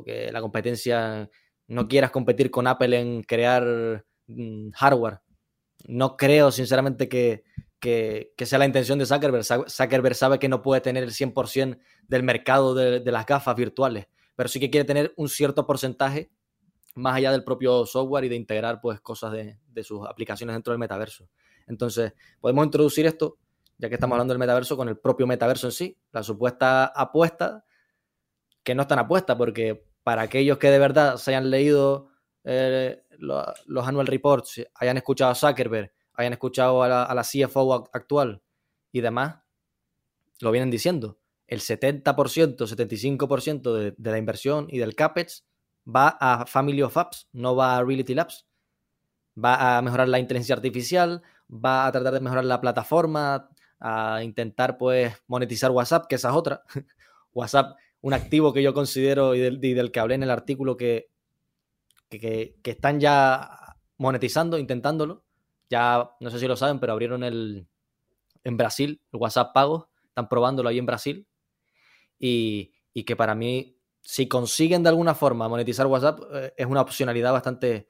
S2: que la competencia no quieras competir con Apple en crear mm, hardware. No creo, sinceramente, que, sea la intención de Zuckerberg. Zuckerberg sabe que no puede tener el 100% del mercado de, de las gafas virtuales, pero sí que quiere tener un cierto porcentaje más allá del propio software y de integrar pues cosas de, sus aplicaciones dentro del metaverso. Entonces, podemos introducir esto, ya que estamos hablando del metaverso, con el propio metaverso en sí, la supuesta apuesta, que no es tan apuesta, porque para aquellos que de verdad se hayan leído eh, los, annual reports, hayan escuchado a Zuckerberg, hayan escuchado a la, CFO actual y demás, lo vienen diciendo. El 70%, 75% de, de la inversión y del CAPEX va a Family of Apps, no va a Reality Labs. Va a mejorar la inteligencia artificial, va a tratar de mejorar la plataforma, a intentar pues monetizar WhatsApp, que esa es otra. WhatsApp, un activo que yo considero y del, que hablé en el artículo que, que, están ya monetizando, intentándolo. Ya, no sé si lo saben, pero abrieron el en Brasil, el WhatsApp pago, están probándolo ahí en Brasil. Y, y que para mí, si consiguen de alguna forma monetizar WhatsApp, eh, es una opcionalidad bastante,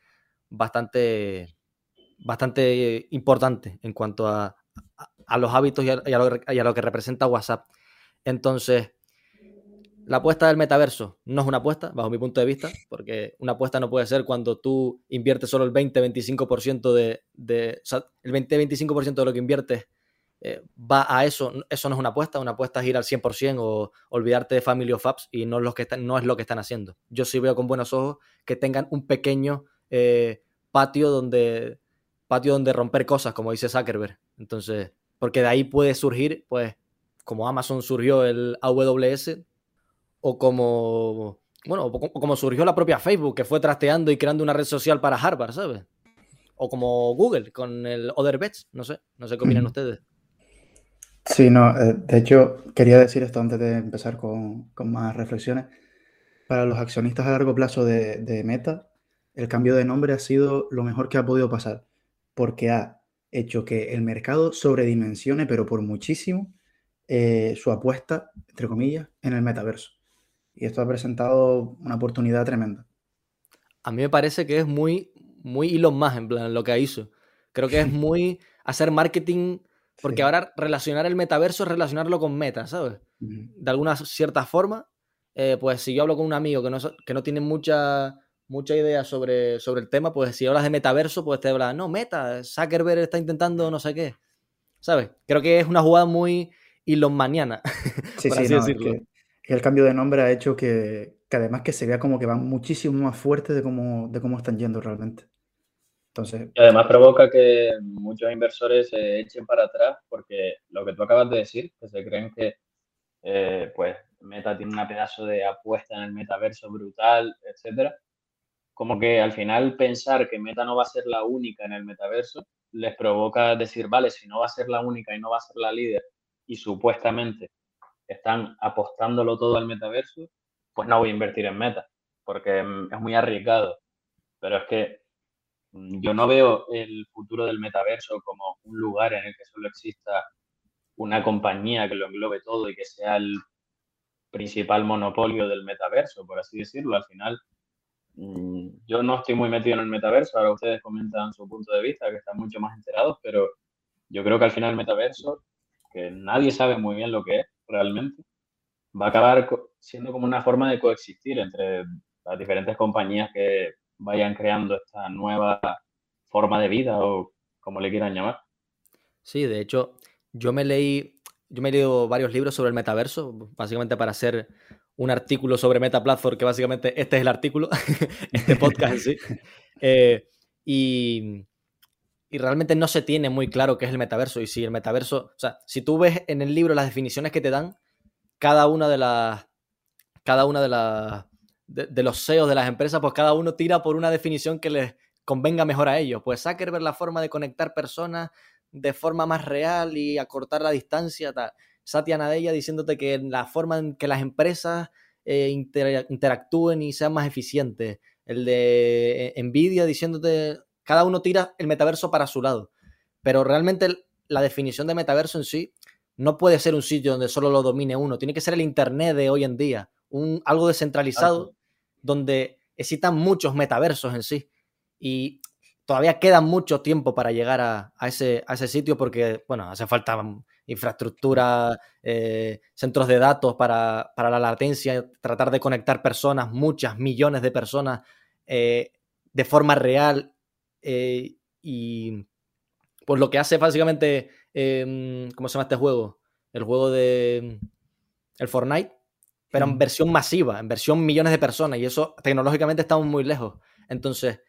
S2: bastante, bastante importante en cuanto a, a los hábitos y a, lo, que representa WhatsApp. Entonces, la apuesta del metaverso no es una apuesta, bajo mi punto de vista, porque una apuesta no puede ser cuando tú inviertes solo el 20-25% de, de el 20-25% de lo que inviertes eh, va a eso. Eso no es una apuesta, una apuesta es ir al 100% o olvidarte de Family of Apps y no, los que no es lo que están haciendo. Yo sí veo con buenos ojos que tengan un pequeño eh, patio donde patio donde romper cosas, como dice Zuckerberg. Entonces, porque de ahí puede surgir, pues, como Amazon surgió el AWS, o como, bueno, o como surgió la propia Facebook, que fue trasteando y creando una red social para Harvard, ¿sabes? O como Google con el Other Bets, no sé, no sé qué opinan ustedes.
S1: Sí, no, eh, de hecho, quería decir esto antes de empezar con, más reflexiones. Para los accionistas a largo plazo de, de Meta, el cambio de nombre ha sido lo mejor que ha podido pasar, porque ha hecho que el mercado sobredimensione, pero por muchísimo, eh, su apuesta, entre comillas, en el metaverso. Y esto ha presentado una oportunidad tremenda.
S2: A mí me parece que es muy, muy Elon Musk, en plan, lo que hizo. Creo que es muy hacer marketing, porque ahora relacionar el metaverso es relacionarlo con meta, ¿sabes? De alguna cierta forma, eh, pues si yo hablo con un amigo que no, que no tiene mucha mucha idea sobre, sobre el tema, pues si hablas de metaverso, pues te hablas, no, meta, Zuckerberg está intentando no sé qué. ¿Sabes? Creo que es una jugada muy ilonmaniana.
S1: Sí, sí, así decirlo. Que, el cambio de nombre ha hecho que, además que se vea como que van muchísimo más fuerte de cómo, están yendo realmente. Entonces...
S4: Y además provoca que muchos inversores se echen para atrás porque lo que tú acabas de decir, que se creen que eh, pues Meta tiene una pedazo de apuesta en el metaverso brutal, etcétera como que al final pensar que Meta no va a ser la única en el metaverso les provoca decir, vale, si no va a ser la única y no va a ser la líder y supuestamente están apostándolo todo al metaverso, pues no voy a invertir en Meta, porque mm, es muy arriesgado. Pero es que mm, yo no veo el futuro del metaverso como un lugar en el que solo exista una compañía que lo englobe todo y que sea el principal monopolio del metaverso, por así decirlo. Al final, Mm, yo no estoy muy metido en el metaverso, ahora ustedes comentan su punto de vista, que están mucho más enterados, pero yo creo que al final el metaverso, que nadie sabe muy bien lo que es realmente, va a acabar siendo como una forma de coexistir entre las diferentes compañías que vayan creando esta nueva forma de vida o como le quieran llamar.
S2: Sí, de hecho, yo me leí, yo me he leído varios libros sobre el metaverso, básicamente para hacer un artículo sobre Meta Platform, que básicamente este es el artículo, este podcast en sí. Eh, y, y, realmente no se tiene muy claro qué es el metaverso. Y si el metaverso, o sea, si tú ves en el libro las definiciones que te dan, cada una de las, cada una de las, de, los CEOs de las empresas, pues cada uno tira por una definición que les convenga mejor a ellos. Pues Zuckerberg la forma de conectar personas de forma más real y acortar la distancia, tal. Satya Nadella diciéndote que la forma en que las empresas eh, interactúen y sean más eficientes. El de eh, Nvidia diciéndote, cada uno tira el metaverso para su lado. Pero realmente la definición de metaverso en sí no puede ser un sitio donde solo lo domine uno. Tiene que ser el Internet de hoy en día. Un, algo descentralizado donde existan muchos metaversos en sí. Y todavía queda mucho tiempo para llegar a, ese, a ese sitio porque, bueno, hace falta infraestructura, eh, centros de datos para, la latencia, tratar de conectar personas, muchas millones de personas eh, de forma real. Eh, y pues lo que hace básicamente, em, ¿cómo se llama este juego? El juego de el Fortnite, pero en versión masiva, en versión millones de personas, y eso tecnológicamente estamos muy lejos. Entonces,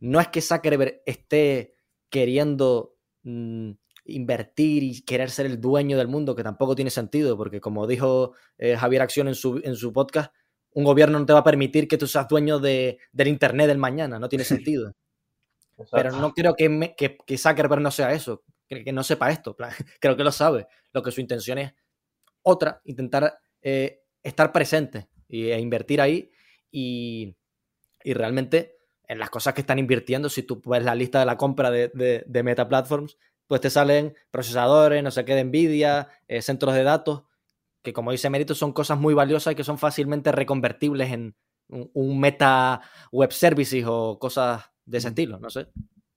S2: no es que Zuckerberg esté queriendo mm, invertir y querer ser el dueño del mundo, que tampoco tiene sentido, porque como dijo eh, Javier Acción en su, en su podcast, un gobierno no te va a permitir que tú seas dueño de, del Internet del mañana, no tiene sentido. Pero no creo que, que, Zuckerberg no sea eso. que, no sepa esto, creo que lo sabe. Lo que su intención es otra, intentar eh, estar presente e invertir ahí y, realmente en las cosas que están invirtiendo, si tú ves la lista de la compra de, Meta Platforms, pues te salen procesadores, no sé qué, de Nvidia, eh, centros de datos, que como dice Mérito son cosas muy valiosas y que son fácilmente reconvertibles en un, Meta Web Services o cosas de ese estilo, no sé.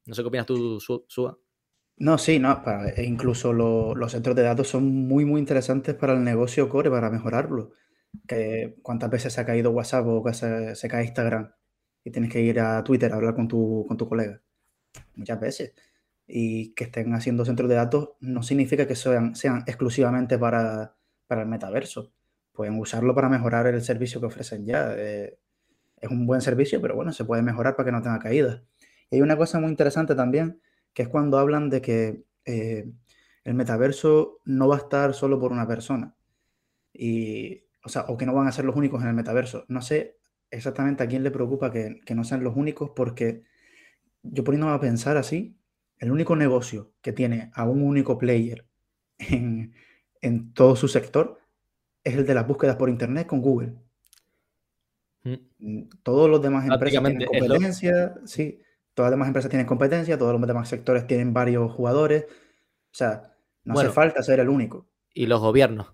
S2: No sé qué opinas tú, Suba.
S1: No, sí, no, e incluso los centros de datos son muy, muy interesantes para el negocio core, para mejorarlo. Que cuántas veces se ha caído WhatsApp o que se, cae Instagram y tienes que ir a Twitter a hablar con tu, con tu colega. Muchas veces. Y que estén haciendo centros de datos no significa que sean, sean exclusivamente para, para el metaverso. Pueden usarlo para mejorar el servicio que ofrecen ya. Eh, es un buen servicio, pero bueno, se puede mejorar para que no tenga caídas. Y hay una cosa muy interesante también, que es cuando hablan de que eh, el metaverso no va a estar solo por una persona. Y, o sea, o que no van a ser los únicos en el metaverso. No sé exactamente a quién le preocupa que, no sean los únicos, porque yo poniéndome a pensar así, el único negocio que tiene a un único player en, todo su sector es el de las búsquedas por internet con Google. Mm. Todos los demás empresas tienen competencia, sí, todas las demás empresas tienen competencia, todos los demás sectores tienen varios jugadores. O sea, no hace falta ser el único.
S2: Y los gobiernos.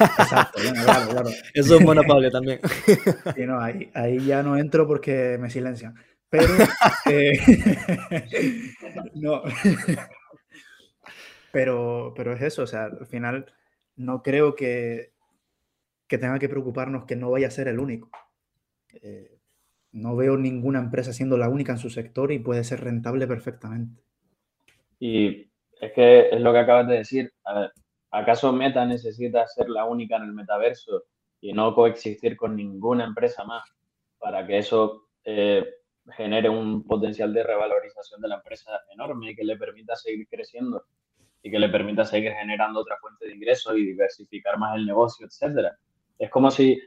S2: Exacto, claro, claro. Eso es un monopolio también.
S1: Sí, no, ahí, ya no entro porque me silencian. Pero, eh, no. pero, pero es eso, o sea, al final no creo que, que tenga que preocuparnos que no vaya a ser el único. Eh, no veo ninguna empresa siendo la única en su sector y puede ser rentable perfectamente.
S4: Y es que es lo que acabas de decir. ¿Acaso Meta necesita ser la única en el metaverso y no coexistir con ninguna empresa más para que eso eh, genere un potencial de revalorización de la empresa enorme y que le permita seguir creciendo y que le permita seguir generando otra fuente de ingresos y diversificar más el negocio, etcétera? Es como si,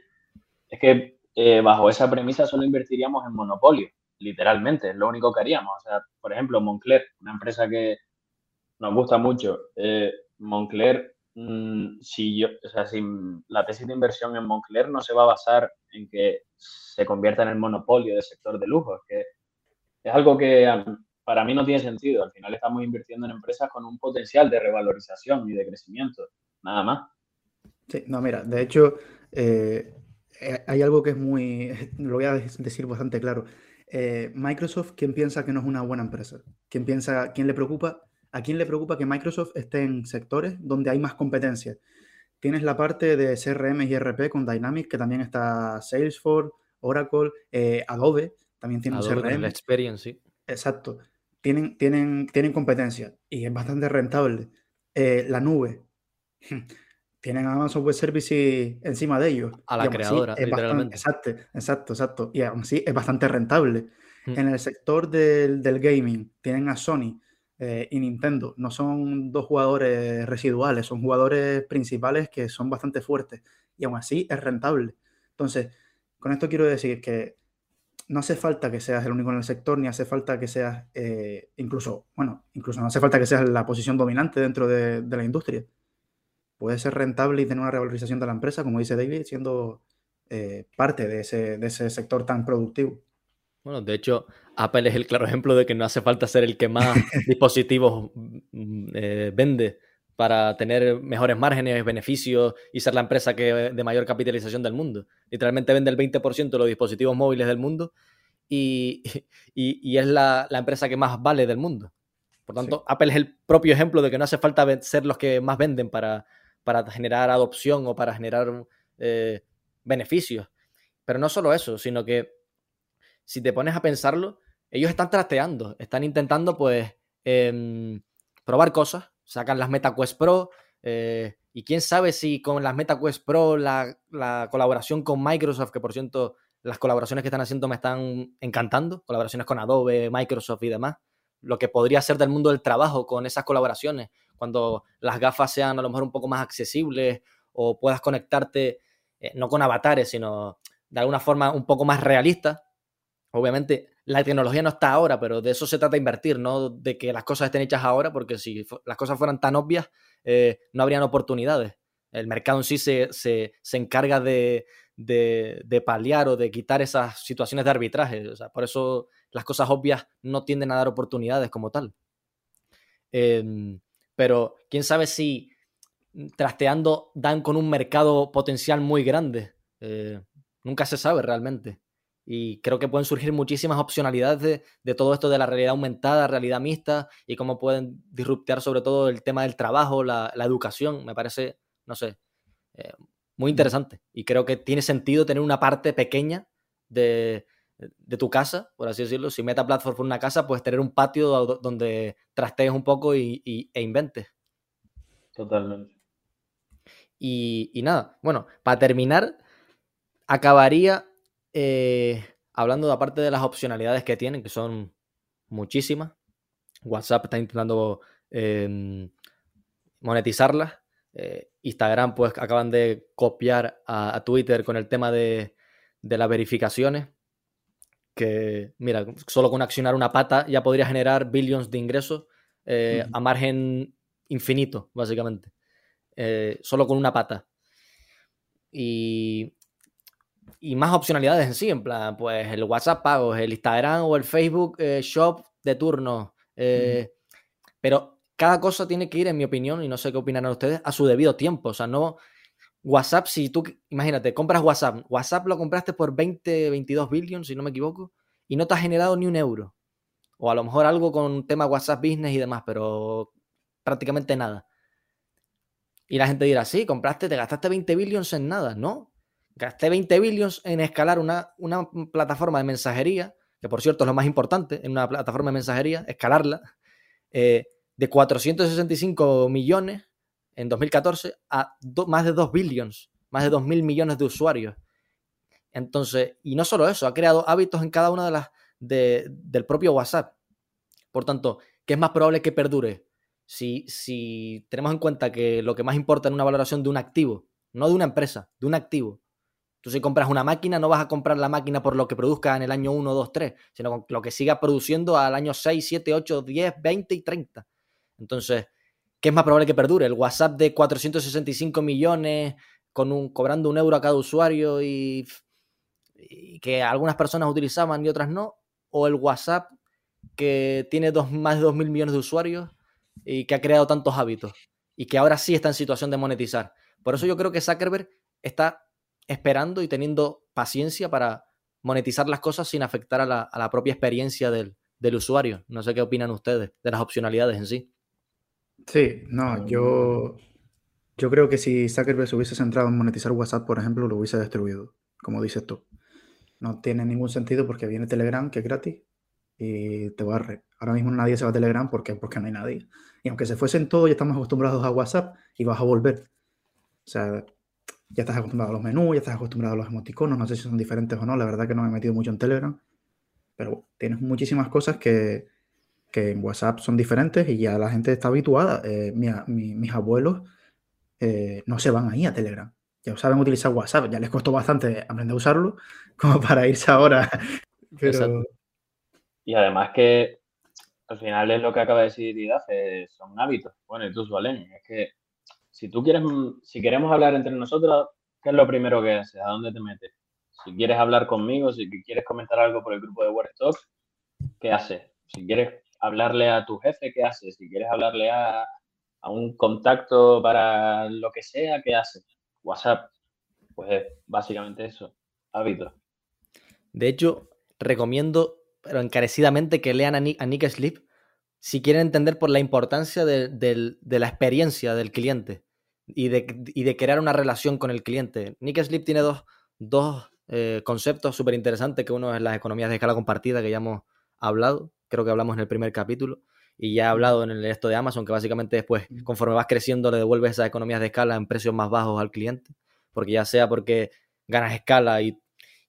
S4: es que eh, bajo esa premisa solo invertiríamos en monopolio, literalmente, es lo único que haríamos. O sea, por ejemplo, Moncler, una empresa que nos gusta mucho, eh, Moncler, mm, si yo, o sea, si la tesis de inversión en Moncler no se va a basar en que se convierta en el monopolio del sector de lujo, es que es algo que para mí no tiene sentido. Al final estamos invirtiendo en empresas con un potencial de revalorización y de crecimiento, nada más.
S1: Sí, no, mira, de hecho, eh, eh, hay algo que es muy, lo voy a decir bastante claro. Eh, Microsoft, ¿quién piensa que no es una buena empresa? ¿Quién piensa, quién le preocupa? ¿A quién le preocupa que Microsoft esté en sectores donde hay más competencia? Tienes la parte de CRM y RP con Dynamics, que también está Salesforce, Oracle, eh, Adobe, también tiene un CRM.
S2: La Experience, sí.
S1: Exacto. Tienen, tienen, tienen competencia y es bastante rentable. la nube. tienen Amazon Web Services encima de ellos.
S2: A la creadora, literalmente.
S1: exacto, exacto, exacto. Y aún así es bastante rentable. Mm. En el sector del, gaming tienen a Sony eh, y Nintendo. No son dos jugadores residuales, son jugadores principales que son bastante fuertes. Y aún así es rentable. Entonces, con esto quiero decir que no hace falta que seas el único en el sector, ni hace falta que seas, eh, incluso, bueno, incluso no hace falta que seas la posición dominante dentro de la industria puede ser rentable y tener una revalorización de la empresa, como dice David, siendo eh, parte de ese, de ese sector tan productivo.
S2: Bueno, de hecho, Apple es el claro ejemplo de que no hace falta ser el que más dispositivos mm, eh, vende para tener mejores márgenes, beneficios y ser la empresa que de mayor capitalización del mundo. Literalmente vende el 20% de los dispositivos móviles del mundo y, y, es la, la, empresa que más vale del mundo. Por tanto, Apple es el propio ejemplo de que no hace falta ser los que más venden para, para generar adopción o para generar eh, beneficios. Pero no solo eso, sino que si te pones a pensarlo, ellos están trasteando, están intentando pues em, probar cosas, sacan las MetaQuest Pro eh, y quién sabe si con las MetaQuest Pro, la, la, colaboración con Microsoft, que por cierto las colaboraciones que están haciendo me están encantando, colaboraciones con Adobe, Microsoft y demás, lo que podría ser del mundo del trabajo con esas colaboraciones, cuando las gafas sean a lo mejor un poco más accesibles o puedas conectarte eh, no con avatares, sino de alguna forma un poco más realista obviamente la tecnología no está ahora, pero de eso se trata de invertir, no de que las cosas estén hechas ahora, porque si las cosas fueran tan obvias, eh, no habrían oportunidades. El mercado en sí se, se, encarga de, de, paliar o de quitar esas situaciones de arbitraje. por eso las cosas obvias no tienden a dar oportunidades como tal. Em, pero quién sabe si trasteando dan con un mercado potencial muy grande. Eh, nunca se sabe realmente. Y creo que pueden surgir muchísimas opcionalidades de, todo esto de la realidad aumentada, realidad mixta, y cómo pueden disruptar sobre todo el tema del trabajo, la, educación. Me parece, no sé, eh, muy interesante. Y creo que tiene sentido tener una parte pequeña de, tu casa, por así decirlo. Si Meta Platform fue una casa, pues tener un patio donde trastees un poco y, e inventes.
S4: Totalmente.
S2: Y, y nada, bueno, para terminar, acabaría eh, hablando de aparte de las opcionalidades que tienen, que son muchísimas, WhatsApp está intentando em, monetizarlas. Eh, Instagram, pues acaban de copiar a, Twitter con el tema de, las verificaciones. Que, mira, solo con accionar una pata ya podría generar billions de ingresos eh, a margen infinito, básicamente. solo con una pata. Y y más opcionalidades en sí, en plan, pues el WhatsApp pagos, el Instagram o el Facebook eh, Shop de turno. Eh, pero cada cosa tiene que ir, en mi opinión, y no sé qué opinarán ustedes, a su debido tiempo. O sea, no. WhatsApp, si tú, imagínate, compras WhatsApp, WhatsApp lo compraste por 20, 22 billions, si no me equivoco, y no te ha generado ni un euro. O a lo mejor algo con tema WhatsApp Business y demás, pero prácticamente nada. Y la gente dirá, sí, compraste, te gastaste 20 billions en nada. No, Gasté 20 billions en escalar una, una plataforma de mensajería, que por cierto es lo más importante en una plataforma de mensajería, escalarla, eh, de 465 millones en 2014 a más de 2 billions, más de 2 mil millones de usuarios. Entonces, y no solo eso, ha creado hábitos en cada una de las del propio WhatsApp. Por tanto, ¿qué es más probable que perdure? Si, si tenemos en cuenta que lo que más importa en una valoración de un activo, no de una empresa, de un activo, Tú si compras una máquina, no vas a comprar la máquina por lo que produzca en el año 1, 2, 3, sino lo que siga produciendo al año 6, 7, 8, 10, 20 y 30. Entonces, ¿qué es más probable que perdure? ¿El WhatsApp de 465 millones con un, cobrando un euro a cada usuario y, que algunas personas utilizaban y otras no? ¿O el WhatsApp que tiene dos, más de 2 mil millones de usuarios y que ha creado tantos hábitos y que ahora sí está en situación de monetizar? Por eso yo creo que Zuckerberg está esperando y teniendo paciencia para monetizar las cosas sin afectar a la, propia experiencia del, usuario. No sé qué opinan ustedes de las opcionalidades en sí.
S1: Sí, no, yo, yo creo que si Zuckerberg se hubiese centrado en monetizar WhatsApp, por ejemplo, lo hubiese destruido, como dices tú. No tiene ningún sentido porque viene Telegram, que es gratis, y te barre. Ahora mismo nadie se va a Telegram porque, porque no hay nadie. Y aunque se fuesen todos, ya estamos acostumbrados a WhatsApp y vas a volver. O sea, ya estás acostumbrado a los menús, ya estás acostumbrado a los emoticonos, no sé si son diferentes o no, la verdad que no me he metido mucho en Telegram, pero tienes muchísimas cosas que, en WhatsApp son diferentes y ya la gente está habituada. Eh, mis abuelos eh, no se van ahí a Telegram, ya saben utilizar WhatsApp, ya les costó bastante aprender a usarlo como para irse ahora.
S4: Y además que al final es lo que acaba de decir Idafe, son hábitos. Bueno, y tú, Valen, es que si tú quieres, si queremos hablar entre nosotros, ¿qué es lo primero que haces? ¿A dónde te metes? Si quieres hablar conmigo, si quieres comentar algo por el grupo de Word ¿qué haces? Si quieres hablarle a tu jefe, ¿qué haces? Si quieres hablarle a, a un contacto para lo que sea, ¿qué haces? WhatsApp. Pues básicamente eso, hábitos.
S2: De hecho, recomiendo, pero encarecidamente, que lean a Nick, Sleep si quieren entender por la importancia de la experiencia del cliente y de, crear una relación con el cliente. Nick Sleep tiene dos, dos eh, conceptos súper interesantes, que uno es las economías de escala compartida, que ya hemos hablado, creo que hablamos en el primer capítulo, y ya he hablado en el esto de Amazon, que básicamente después, conforme vas creciendo, le devuelves esas economías de escala en precios más bajos al cliente, porque ya sea porque ganas escala y,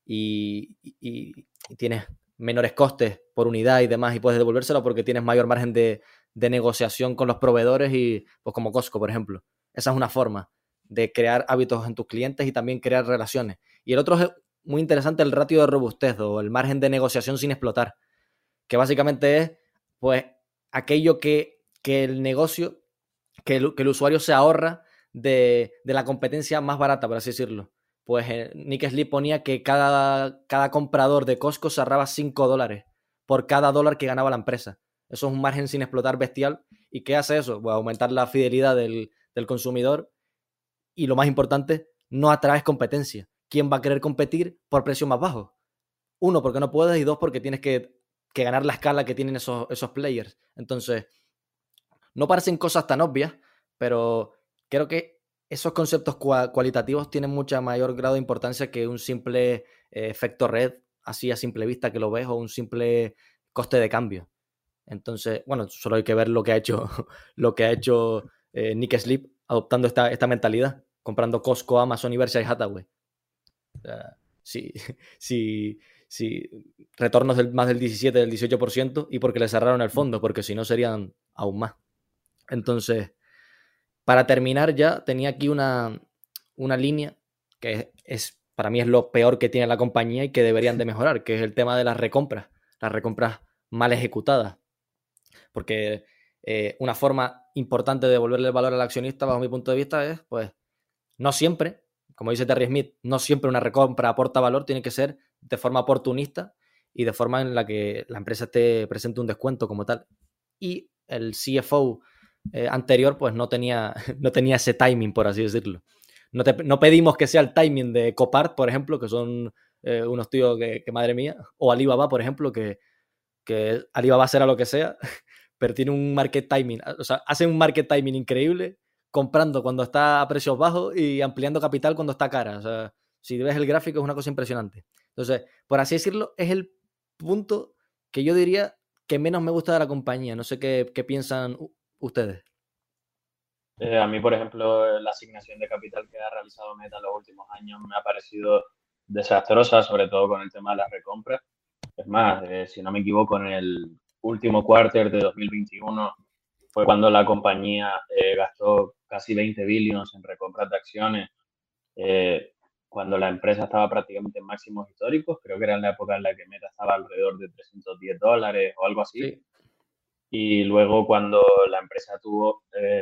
S2: y, y tienes menores costes por unidad y demás, y puedes devolvérselo porque tienes mayor margen de, de negociación con los proveedores y pues como Costco, por ejemplo. Esa es una forma de crear hábitos en tus clientes y también crear relaciones. Y el otro es muy interesante el ratio de robustez o el margen de negociación sin explotar, que básicamente es pues aquello que, el negocio, que el, usuario se ahorra de, la competencia más barata, por así decirlo. Pues eh, Nick Sleep ponía que cada, cada comprador de Costco se ahorraba 5 dólares por cada dólar que ganaba la empresa. Eso es un margen sin explotar bestial. ¿Y qué hace eso? Pues aumentar la fidelidad del, del consumidor y lo más importante, no atraes competencia. ¿Quién va a querer competir por precio más bajo? Uno, porque no puedes y dos, porque tienes que, ganar la escala que tienen esos, esos players. Entonces, no parecen cosas tan obvias, pero creo que esos conceptos cualitativos tienen mucha mayor grado de importancia que un simple eh, efecto red, así a simple vista que lo ves, o un simple coste de cambio. Entonces, bueno, solo hay que ver lo que ha hecho, lo que ha hecho eh, Nick Sleep adoptando esta, esta mentalidad, comprando Costco, Amazon y Hathaway. sí, sí, sí, retornos del, más del 17, del 18% y porque le cerraron el fondo, porque si no serían aún más. Entonces, para terminar ya, tenía aquí una, una línea que es, para mí es lo peor que tiene la compañía y que deberían de mejorar, que es el tema de las recompras, las recompras mal ejecutadas. Porque eh, una forma importante de devolverle el valor al accionista, bajo mi punto de vista, es, pues, no siempre, como dice Terry Smith, no siempre una recompra aporta valor, tiene que ser de forma oportunista y de forma en la que la empresa esté presente un descuento como tal. Y el CFO eh, anterior, pues no tenía, no tenía ese timing, por así decirlo. No, no pedimos que sea el timing de Copart, por ejemplo, que son eh, unos tíos que, madre mía, o Alibaba, por ejemplo, que, que Alibaba será lo que sea, pero tiene un market timing, o sea, hace un market timing increíble comprando cuando está a precios bajos y ampliando capital cuando está cara. O sea, si ves el gráfico es una cosa impresionante. Entonces, por así decirlo, es el punto que yo diría que menos me gusta de la compañía. No sé qué, piensan ustedes.
S4: Eh, a mí, por ejemplo, la asignación de capital que ha realizado Meta en los últimos años me ha parecido desastrosa, sobre todo con el tema de las recompras. Es más, eh, si no me equivoco, en el último quarter de 2021 fue cuando la compañía eh, gastó casi 20 billones en recompras de acciones, eh, cuando la empresa estaba prácticamente en máximos históricos, creo que era en la época en la que Meta estaba alrededor de 310 dólares o algo así. Y luego cuando la empresa tuvo eh,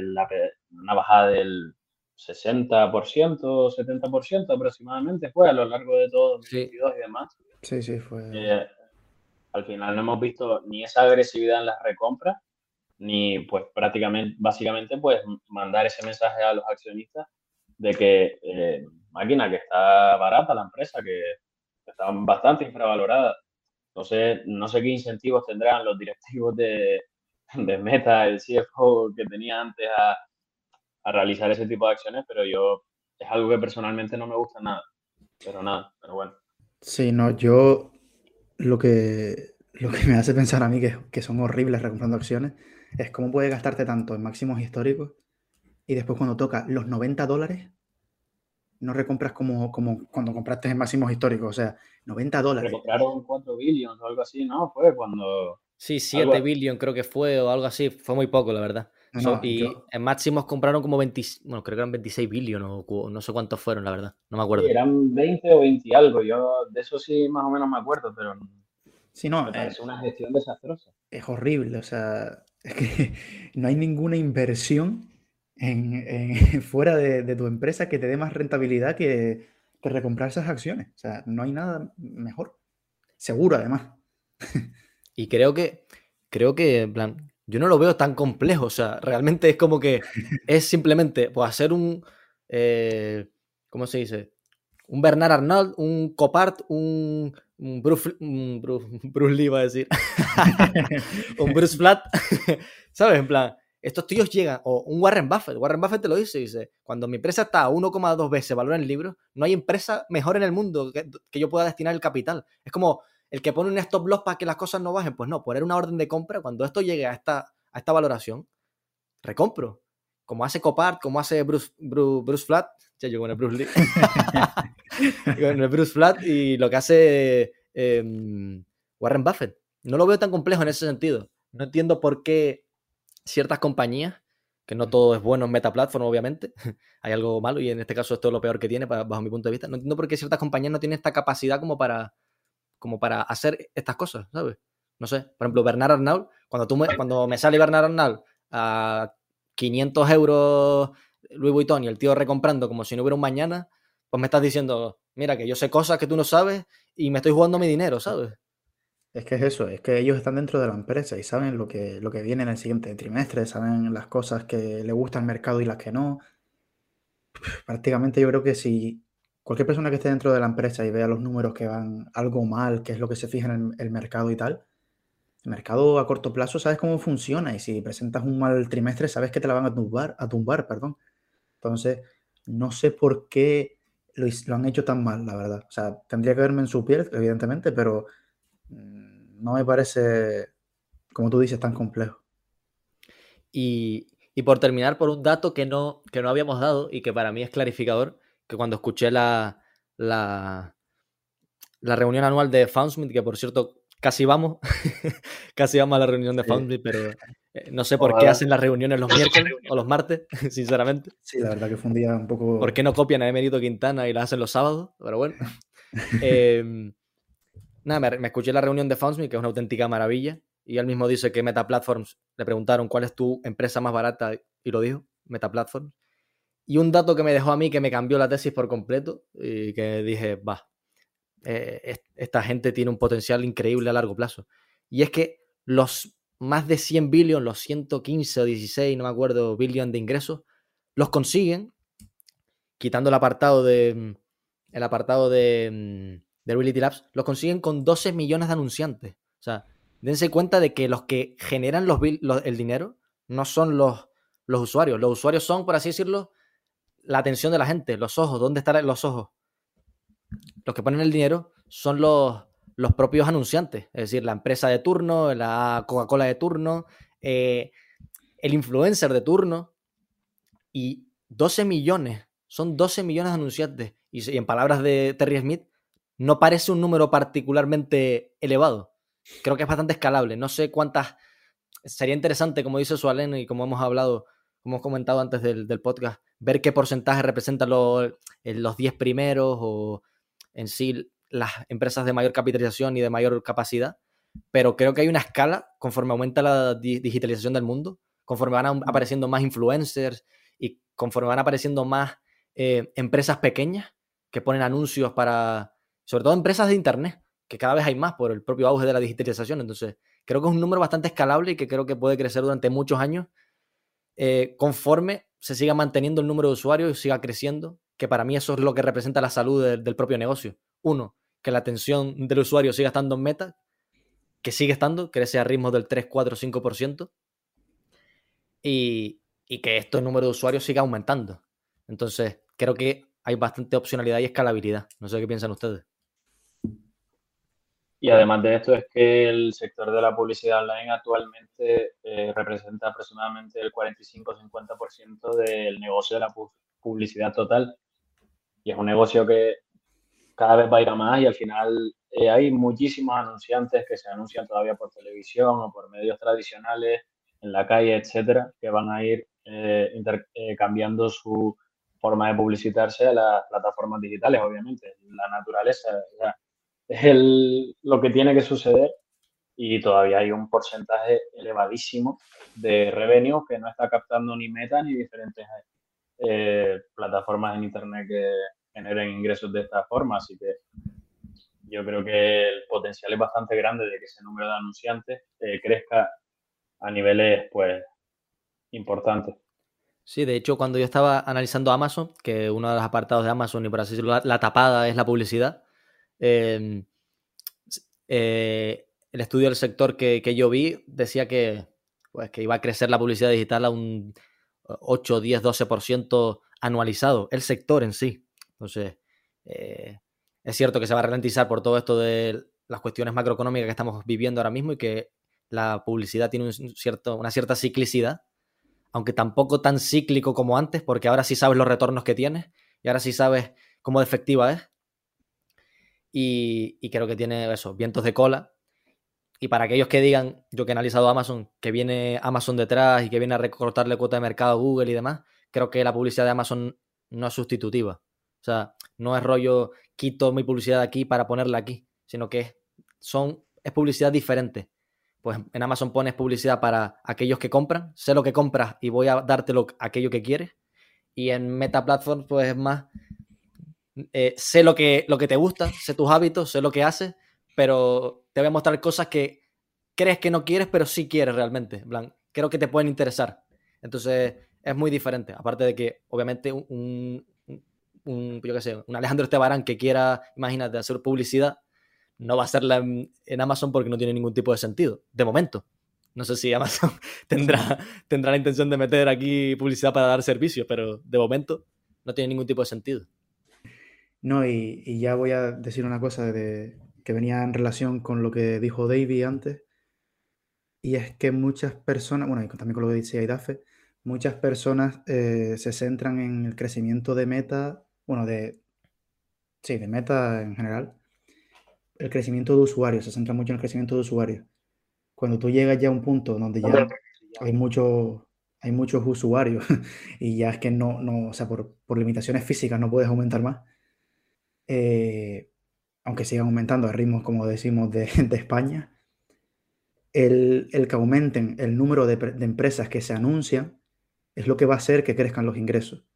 S4: una bajada del 60%, 70% aproximadamente, fue a lo largo de todo 2022 y demás.
S1: Sí, sí, fue
S4: al final no hemos visto ni esa agresividad en las recompras, ni pues prácticamente, básicamente, pues mandar ese mensaje a los accionistas de que eh, máquina que está barata la empresa, que está bastante infravalorada. Entonces, no sé qué incentivos tendrán los directivos de, de Meta, el CFO que tenía antes a, a realizar ese tipo de acciones, pero yo es algo que personalmente no me gusta nada. Pero nada, pero bueno.
S1: Sí, no, yo lo que, lo que me hace pensar a mí que, que son horribles recomprando acciones es cómo puedes gastarte tanto en máximos históricos y después cuando toca los 90 dólares no recompras como, como cuando compraste en máximos históricos, o sea, 90 dólares.
S4: Recompraron 4 billones o algo así, ¿no? Fue cuando...
S2: Sí, 7 billones creo que fue o algo así, fue muy poco, la verdad. y en máximos compraron como 20, bueno, creo que eran 26 billones o no sé cuántos fueron, la verdad, no me acuerdo.
S4: eran 20 o 20 y algo, yo de eso sí más o menos me acuerdo, pero
S1: Sí, no,
S4: es una gestión desastrosa.
S1: Es horrible, o sea, es que no hay ninguna inversión en, fuera de, tu empresa que te dé más rentabilidad que, que, recomprar esas acciones. O sea, no hay nada mejor. Seguro, además.
S2: Y creo que, creo que, en plan, yo no lo veo tan complejo. O sea, realmente es como que es simplemente pues, hacer un. Eh, ¿Cómo se dice? Un Bernard Arnault, un Copart, un Bruce, Bruce, Lee, va a decir. un Bruce Flat. ¿Sabes? En plan, estos tíos llegan, o un Warren Buffett. Warren Buffett te lo dice, dice, cuando mi empresa está a 1,2 veces valor en el libro, no hay empresa mejor en el mundo que, yo pueda destinar el capital. Es como el que pone un stop loss para que las cosas no bajen. Pues no, poner una orden de compra, cuando esto llegue a esta, a esta valoración, recompro. Como hace Copart, como hace Bruce, Bruce, Flat. Ya llegó el Bruce Lee. con el Bruce Flat y lo que hace em, Warren Buffett. No lo veo tan complejo en ese sentido. No entiendo por qué ciertas compañías que no todo es bueno en Meta Platform, obviamente. Hay algo malo y en este caso esto es lo peor que tiene, bajo mi punto de vista. No entiendo por qué ciertas compañías no tienen esta capacidad como para, como para hacer estas cosas, ¿sabes? No sé, por ejemplo, Bernard Arnault, cuando, tú me, cuando me sale Bernard Arnault a 500 euros Louis Vuitton y el tío recomprando como si no hubiera un mañana, pues me estás diciendo, mira, que yo sé cosas que tú no sabes y me estoy jugando mi dinero, ¿sabes?
S1: Es que es eso, es que ellos están dentro de la empresa y saben lo que, lo que viene en el siguiente trimestre, saben las cosas que le gusta al mercado y las que no. Prácticamente yo creo que si cualquier persona que esté dentro de la empresa y vea los números que van algo mal, que es lo que se fija en el, mercado y tal, el mercado a corto plazo sabes cómo funciona y si presentas un mal trimestre sabes que te la van a tumbar, a tumbar, perdón. Entonces, no sé por qué lo, lo han hecho tan mal, la verdad. O sea, tendría que verme en su piel, evidentemente, pero Mm, no me parece, como tú dices, tan complejo.
S2: Y, por terminar, por un dato que no, que no habíamos dado y que para mí es clarificador, que cuando escuché la, la, la reunión anual de Foundsmith, que por cierto casi vamos, casi vamos a la reunión de Foundsmith, pero no sé por qué hacen las reuniones los miércoles o los martes, sinceramente.
S1: Sí, la verdad que fue un día un poco...
S2: ¿Por qué no copian a Emerito Quintana y las hacen los sábados? Pero bueno. eh, Nada, me, escuché la reunión de Foundsme, que es una auténtica maravilla, y él mismo dice que Meta Platforms, le preguntaron cuál es tu empresa más barata, y lo dijo, Meta Platforms. Y un dato que me dejó a mí, que me cambió la tesis por completo, y que dije, va, eh, esta gente tiene un potencial increíble a largo plazo. Y es que los más de 100 billones, los 115 o 16, no me acuerdo, billones de ingresos, los consiguen, quitando el apartado de, el apartado de, de Reality Labs, lo consiguen con 12 millones de anunciantes. O sea, dense cuenta de que los que generan los, el dinero no son los, los usuarios. Los usuarios son, por así decirlo, la atención de la gente, los ojos. ¿Dónde están los ojos? Los que ponen el dinero son los, los propios anunciantes, es decir, la empresa de turno, la Coca-Cola de turno, eh, el influencer de turno. Y 12 millones, son 12 millones de anunciantes. y en palabras de Terry Smith, no parece un número particularmente elevado. Creo que es bastante escalable. No sé cuántas. Sería interesante, como dice Sualen y como hemos hablado, como hemos comentado antes del, podcast, ver qué porcentaje representan los, los 10 primeros o en sí las empresas de mayor capitalización y de mayor capacidad. Pero creo que hay una escala conforme aumenta la digitalización del mundo, conforme van apareciendo más influencers y conforme van apareciendo más eh, empresas pequeñas que ponen anuncios para, sobre todo empresas de Internet, que cada vez hay más por el propio auge de la digitalización. Entonces, creo que es un número bastante escalable y que creo que puede crecer durante muchos años eh, conforme se siga manteniendo el número de usuarios y siga creciendo, que para mí eso es lo que representa la salud del propio negocio. Uno, que la atención del usuario siga estando en meta, que sigue estando, crece a ritmos del 3, 4, 5%, y, y que este número de usuarios siga aumentando. Entonces, creo que hay bastante opcionalidad y escalabilidad. No sé qué piensan ustedes.
S4: Y además de esto es que el sector de la publicidad online actualmente eh, representa aproximadamente el 45-50% del negocio de la publicidad total. Y es un negocio que cada vez va a ir a más y al final eh, hay muchísimos anunciantes que se anuncian todavía por televisión o por medios tradicionales, en la calle, etcétera, que van a ir eh, cambiando su forma de publicitarse a las plataformas digitales, obviamente. La naturaleza, es el, lo que tiene que suceder y todavía hay un porcentaje elevadísimo de revenue que no está captando ni Meta ni diferentes eh, plataformas en Internet que generen ingresos de esta forma. Así que yo creo que el potencial es bastante grande de que ese número de anunciantes eh, crezca a niveles pues importantes.
S2: Sí, de hecho, cuando yo estaba analizando Amazon, que uno de los apartados de Amazon, y por así decirlo, la tapada es la publicidad, Em, eh, el estudio del sector que, yo vi decía que, pues, que iba a crecer la publicidad digital a un 8, 10, 12% anualizado, el sector en sí. Entonces, eh, es cierto que se va a ralentizar por todo esto de las cuestiones macroeconómicas que estamos viviendo ahora mismo y que la publicidad tiene una cierta ciclicidad, aunque tampoco tan cíclico como antes, porque ahora sí sabes los retornos que tienes y ahora sí sabes cómo efectiva es. Y, creo que tiene eso, vientos de cola. y para aquellos que digan, yo que he analizado Amazon, que viene Amazon detrás y que viene a recortarle cuota de mercado a Google y demás, creo que la publicidad de Amazon no es sustitutiva. O sea, no es rollo, quito mi publicidad aquí para ponerla aquí, sino que son, es publicidad diferente. Pues en Amazon pones publicidad para aquellos que compran, sé lo que compras y voy a dártelo aquello que quieres. Y en Meta Platform, pues es más, eh, sé lo que, lo que te gusta, sé tus hábitos, sé lo que haces, pero te voy a mostrar cosas que crees que no quieres, pero sí quieres realmente. plan, creo que te pueden interesar. Entonces, es muy diferente. Aparte de que, obviamente, un, un, yo qué sé, un Alejandro Estebarán que quiera, imagínate, hacer publicidad, no va a hacerla en, Amazon porque no tiene ningún tipo de sentido, de momento. No sé si Amazon tendrá, tendrá la intención de meter aquí publicidad para dar servicio, pero de momento no tiene ningún tipo de sentido.
S1: No, y, ya voy a decir una cosa que venía en relación con lo que dijo David antes, y es que muchas personas, bueno, y también con lo que decía Idafe, muchas personas eh, se centran en el crecimiento de meta, bueno, de, sí, de meta en general, el crecimiento de usuarios, se centra mucho en el crecimiento de usuarios. Cuando tú llegas ya a un punto donde ya hay muchos hay muchos usuarios y ya es que no, no o sea, por, por limitaciones físicas no puedes aumentar más, eh, aunque sigan aumentando a ritmos, como decimos, de, de España, el, el, que aumenten el número de, de, empresas que se anuncian es lo que va a hacer que crezcan los ingresos.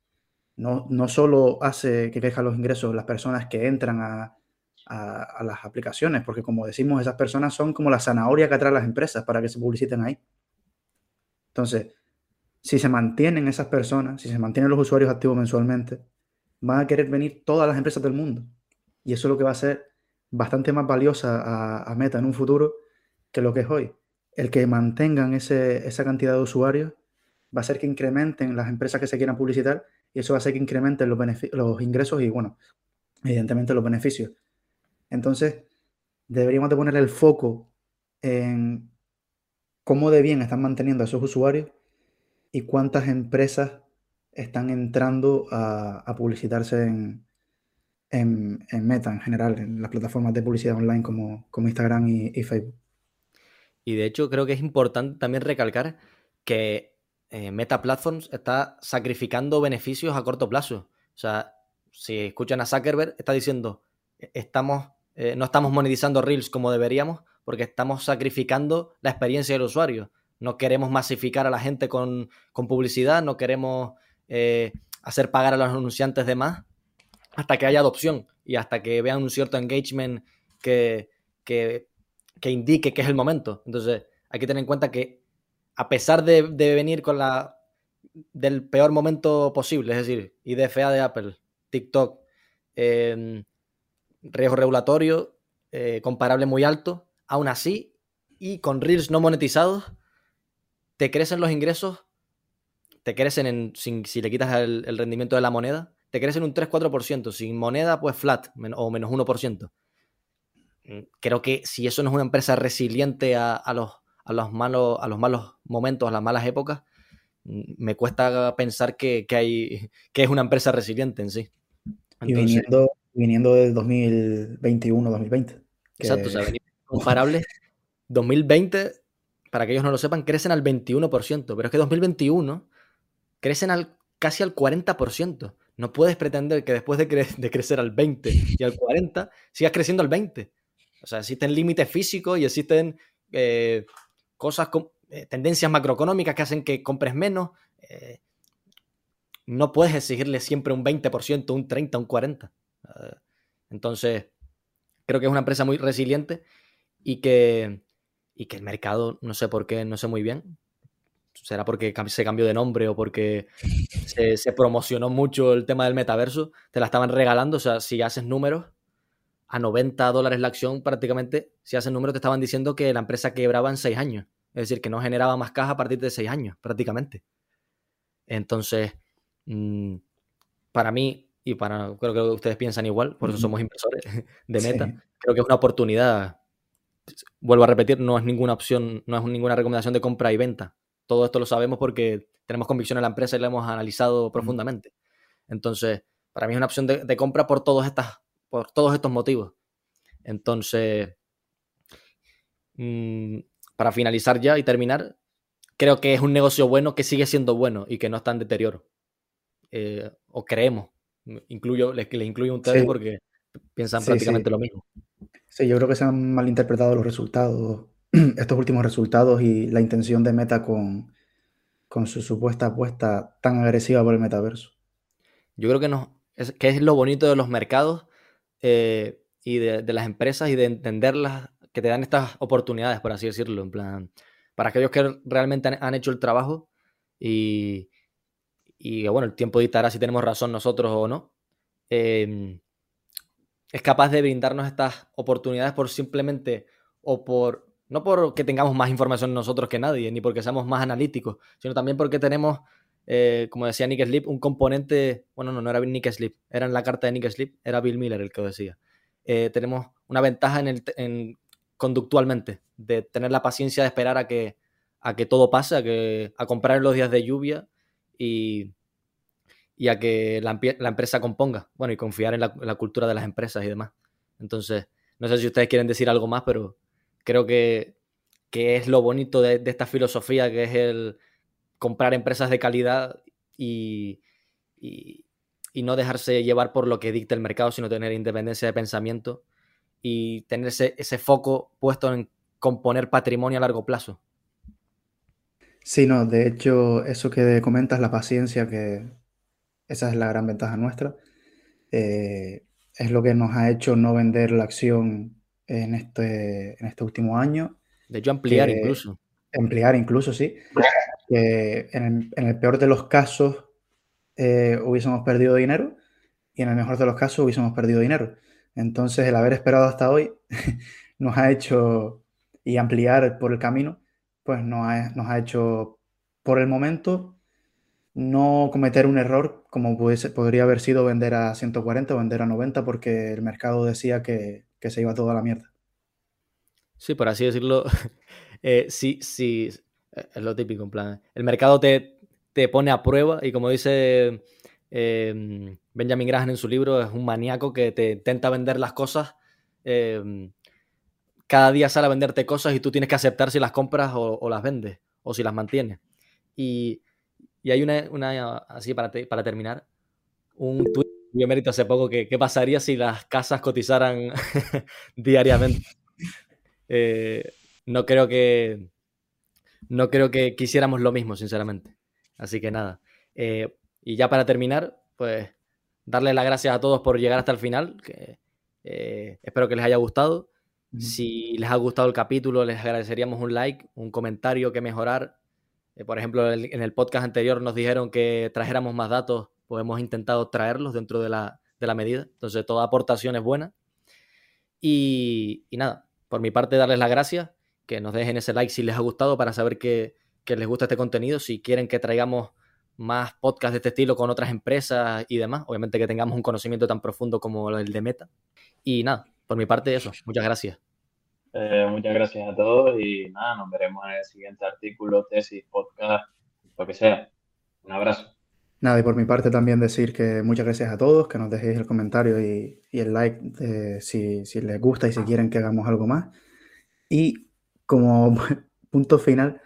S1: No, no solo hace que crezcan los ingresos las personas que entran a, a, las aplicaciones, porque como decimos, esas personas son como la zanahoria que atrae las empresas para que se publiciten ahí. Entonces, si se mantienen esas personas, si se mantienen los usuarios activos mensualmente, van a querer venir todas las empresas del mundo. Y eso es lo que va a ser bastante más valiosa a, Meta en un futuro que lo que es hoy. El que mantengan ese, esa cantidad de usuarios va a hacer que incrementen las empresas que se quieran publicitar y eso va a hacer que incrementen los, ingresos y, bueno, evidentemente los beneficios. Entonces, deberíamos de poner el foco en cómo de bien están manteniendo a esos usuarios y cuántas empresas están entrando a, publicitarse en, en, Meta en general, en las plataformas de publicidad online como, como Instagram y, Facebook.
S2: Y de hecho creo que es importante también recalcar que eh, Meta Platforms está sacrificando beneficios a corto plazo. O sea, si escuchan a Zuckerberg, está diciendo, e-, estamos, eh, no estamos monetizando Reels como deberíamos porque estamos sacrificando la experiencia del usuario. No queremos masificar a la gente con, con publicidad, no queremos eh, hacer pagar a los anunciantes de más hasta que haya adopción y hasta que vean un cierto engagement que, que, que, indique que es el momento. Entonces, hay que tener en cuenta que a pesar de, venir con la del peor momento posible, es decir, IDFA de Apple, TikTok, eh, riesgo regulatorio, eh, comparable muy alto, aún así, y con Reels no monetizados, te crecen los ingresos, te crecen en, sin, si le quitas el, rendimiento de la moneda, te crecen un 3-4%, sin moneda pues flat o menos 1%. Mm, creo que si eso no es una empresa resiliente a, los, a, los, malos, a los malos momentos, a las malas épocas, mm, me cuesta pensar que, que, hay, que es una empresa resiliente en sí.
S1: Entonces, y viniendo, viniendo del 2021-2020.
S2: Exacto, o sea, comparables. 2020, para que ellos no lo sepan, crecen al 21%, pero es que 2021 crecen al, casi al 40%. No puedes pretender que después de, cre de, crecer al 20 y al 40 sigas creciendo al 20. O sea, existen límites físicos y existen eh, cosas, con, eh, tendencias macroeconómicas que hacen que compres menos. Eh, no puedes exigirle siempre un 20%, un 30%, un 40%. Uh, entonces, creo que es una empresa muy resiliente y que, y que el mercado, no sé por qué, no sé muy bien, será porque se cambió de nombre o porque se, se, promocionó mucho el tema del metaverso, te la estaban regalando, o sea, si haces números, a 90 dólares la acción prácticamente, si haces números te estaban diciendo que la empresa quebraba en 6 años, es decir, que no generaba más caja a partir de 6 años prácticamente. Entonces, mmm, para mí, y para creo que ustedes piensan igual, por eso somos inversores de Meta, sí. creo que es una oportunidad, vuelvo a repetir, no es ninguna opción, no es ninguna recomendación de compra y venta, todo esto lo sabemos porque tenemos convicción en la empresa y la hemos analizado profundamente. Entonces, para mí es una opción de, de compra por todos, estas, por todos estos motivos. Entonces, mm, para finalizar ya y terminar, creo que es un negocio bueno que sigue siendo bueno y que no está en deterioro. Eh, o creemos. Incluyo, les, incluyo a ustedes porque piensan prácticamente lo mismo.
S1: Sí, yo creo que se han malinterpretado los resultados, estos últimos resultados y la intención de Meta con, con su supuesta apuesta tan agresiva por el metaverso.
S2: Yo creo que, no, es, que es lo bonito de los mercados eh, y de, las empresas y de entenderlas, que te dan estas oportunidades, por así decirlo, en plan, para aquellos que realmente han, hecho el trabajo y, y, bueno, el tiempo dictará si tenemos razón nosotros o no, em, es capaz de brindarnos estas oportunidades por simplemente o por, no porque tengamos más información nosotros que nadie, ni porque seamos más analíticos, sino también porque tenemos, eh, como decía Nick Sleep, un componente, bueno, no, no era Nick Sleep, era en la carta de Nick Sleep, era Bill Miller el que lo decía. Eh, tenemos una ventaja en, el, en conductualmente, de tener la paciencia de esperar a que, a que todo pase, a, que, a comprar en los días de lluvia y, y a que la, empresa componga, bueno, y confiar en la, cultura de las empresas y demás. Entonces, no sé si ustedes quieren decir algo más, pero creo que, es lo bonito de, esta filosofía, que es el comprar empresas de calidad y, y, y, no dejarse llevar por lo que dicta el mercado, sino tener independencia de pensamiento y tener ese, foco puesto en componer patrimonio a largo plazo.
S1: Sí, no, de hecho, eso que comentas, la paciencia, que esa es la gran ventaja nuestra, eh, es lo que nos ha hecho no vender la acción en este, en este último año.
S2: De hecho, ampliar incluso.
S1: Ampliar incluso, sí. Que en, el, peor de los casos eh, hubiésemos perdido dinero y en el mejor de los casos hubiésemos perdido dinero. Entonces, el haber esperado hasta hoy nos ha hecho, y ampliar por el camino, pues nos ha, hecho, por el momento, no cometer un error como podría haber sido vender a 140 o vender a 90 porque el mercado decía que, se iba toda la mierda.
S2: Sí, por así decirlo, eh, sí, es lo típico, en plan, el mercado te, te pone a prueba y como dice Em, Benjamin Graham en su libro es un maníaco que te intenta vender las cosas. Em, cada día sale a venderte cosas y tú tienes que aceptar si las compras o, las vendes o si las mantienes. Y, hay una, así para, para terminar, un tweet que mérito hace poco que qué pasaría si las casas cotizaran diariamente. Eh, no creo que no creo que quisiéramos lo mismo, sinceramente. Así que nada. Eh, y ya para terminar, pues darle las gracias a todos por llegar hasta el final, que eh, espero que les haya gustado. Si les ha gustado el capítulo, les agradeceríamos un like, un comentario que mejorar. Eh, por ejemplo, en el podcast anterior nos dijeron que trajéramos más datos, pues hemos intentado traerlos dentro de la, medida. Entonces, toda aportación es buena. Y, nada, por mi parte, darles las gracias, que nos dejen ese like si les ha gustado para saber que, que les gusta este contenido. Si quieren que traigamos más podcasts de este estilo con otras empresas y demás. Obviamente que tengamos un conocimiento tan profundo como el de Meta. Y nada, por mi parte eso. Muchas gracias.
S4: Eh, muchas gracias a todos y nada, nos veremos en el siguiente artículo, tesis, podcast, lo que sea. Un abrazo.
S1: Nada, y por mi parte también decir que muchas gracias a todos, que nos dejéis el comentario y, el like si, si les gusta y si quieren que hagamos algo más. Y como punto final,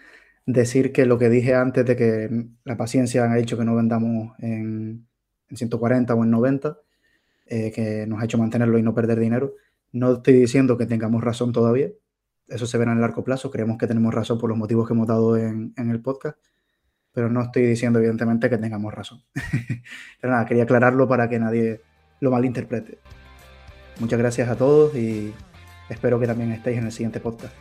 S1: decir que lo que dije antes de que la paciencia ha hecho que no vendamos en, 140 o en 90, eh, que nos ha hecho mantenerlo y no perder dinero, no estoy diciendo que tengamos razón todavía, eso se verá en el largo plazo, creemos que tenemos razón por los motivos que hemos dado en, el podcast, pero no estoy diciendo evidentemente que tengamos razón. pero nada, quería aclararlo para que nadie lo malinterprete. Muchas gracias a todos y espero que también estéis en el siguiente podcast.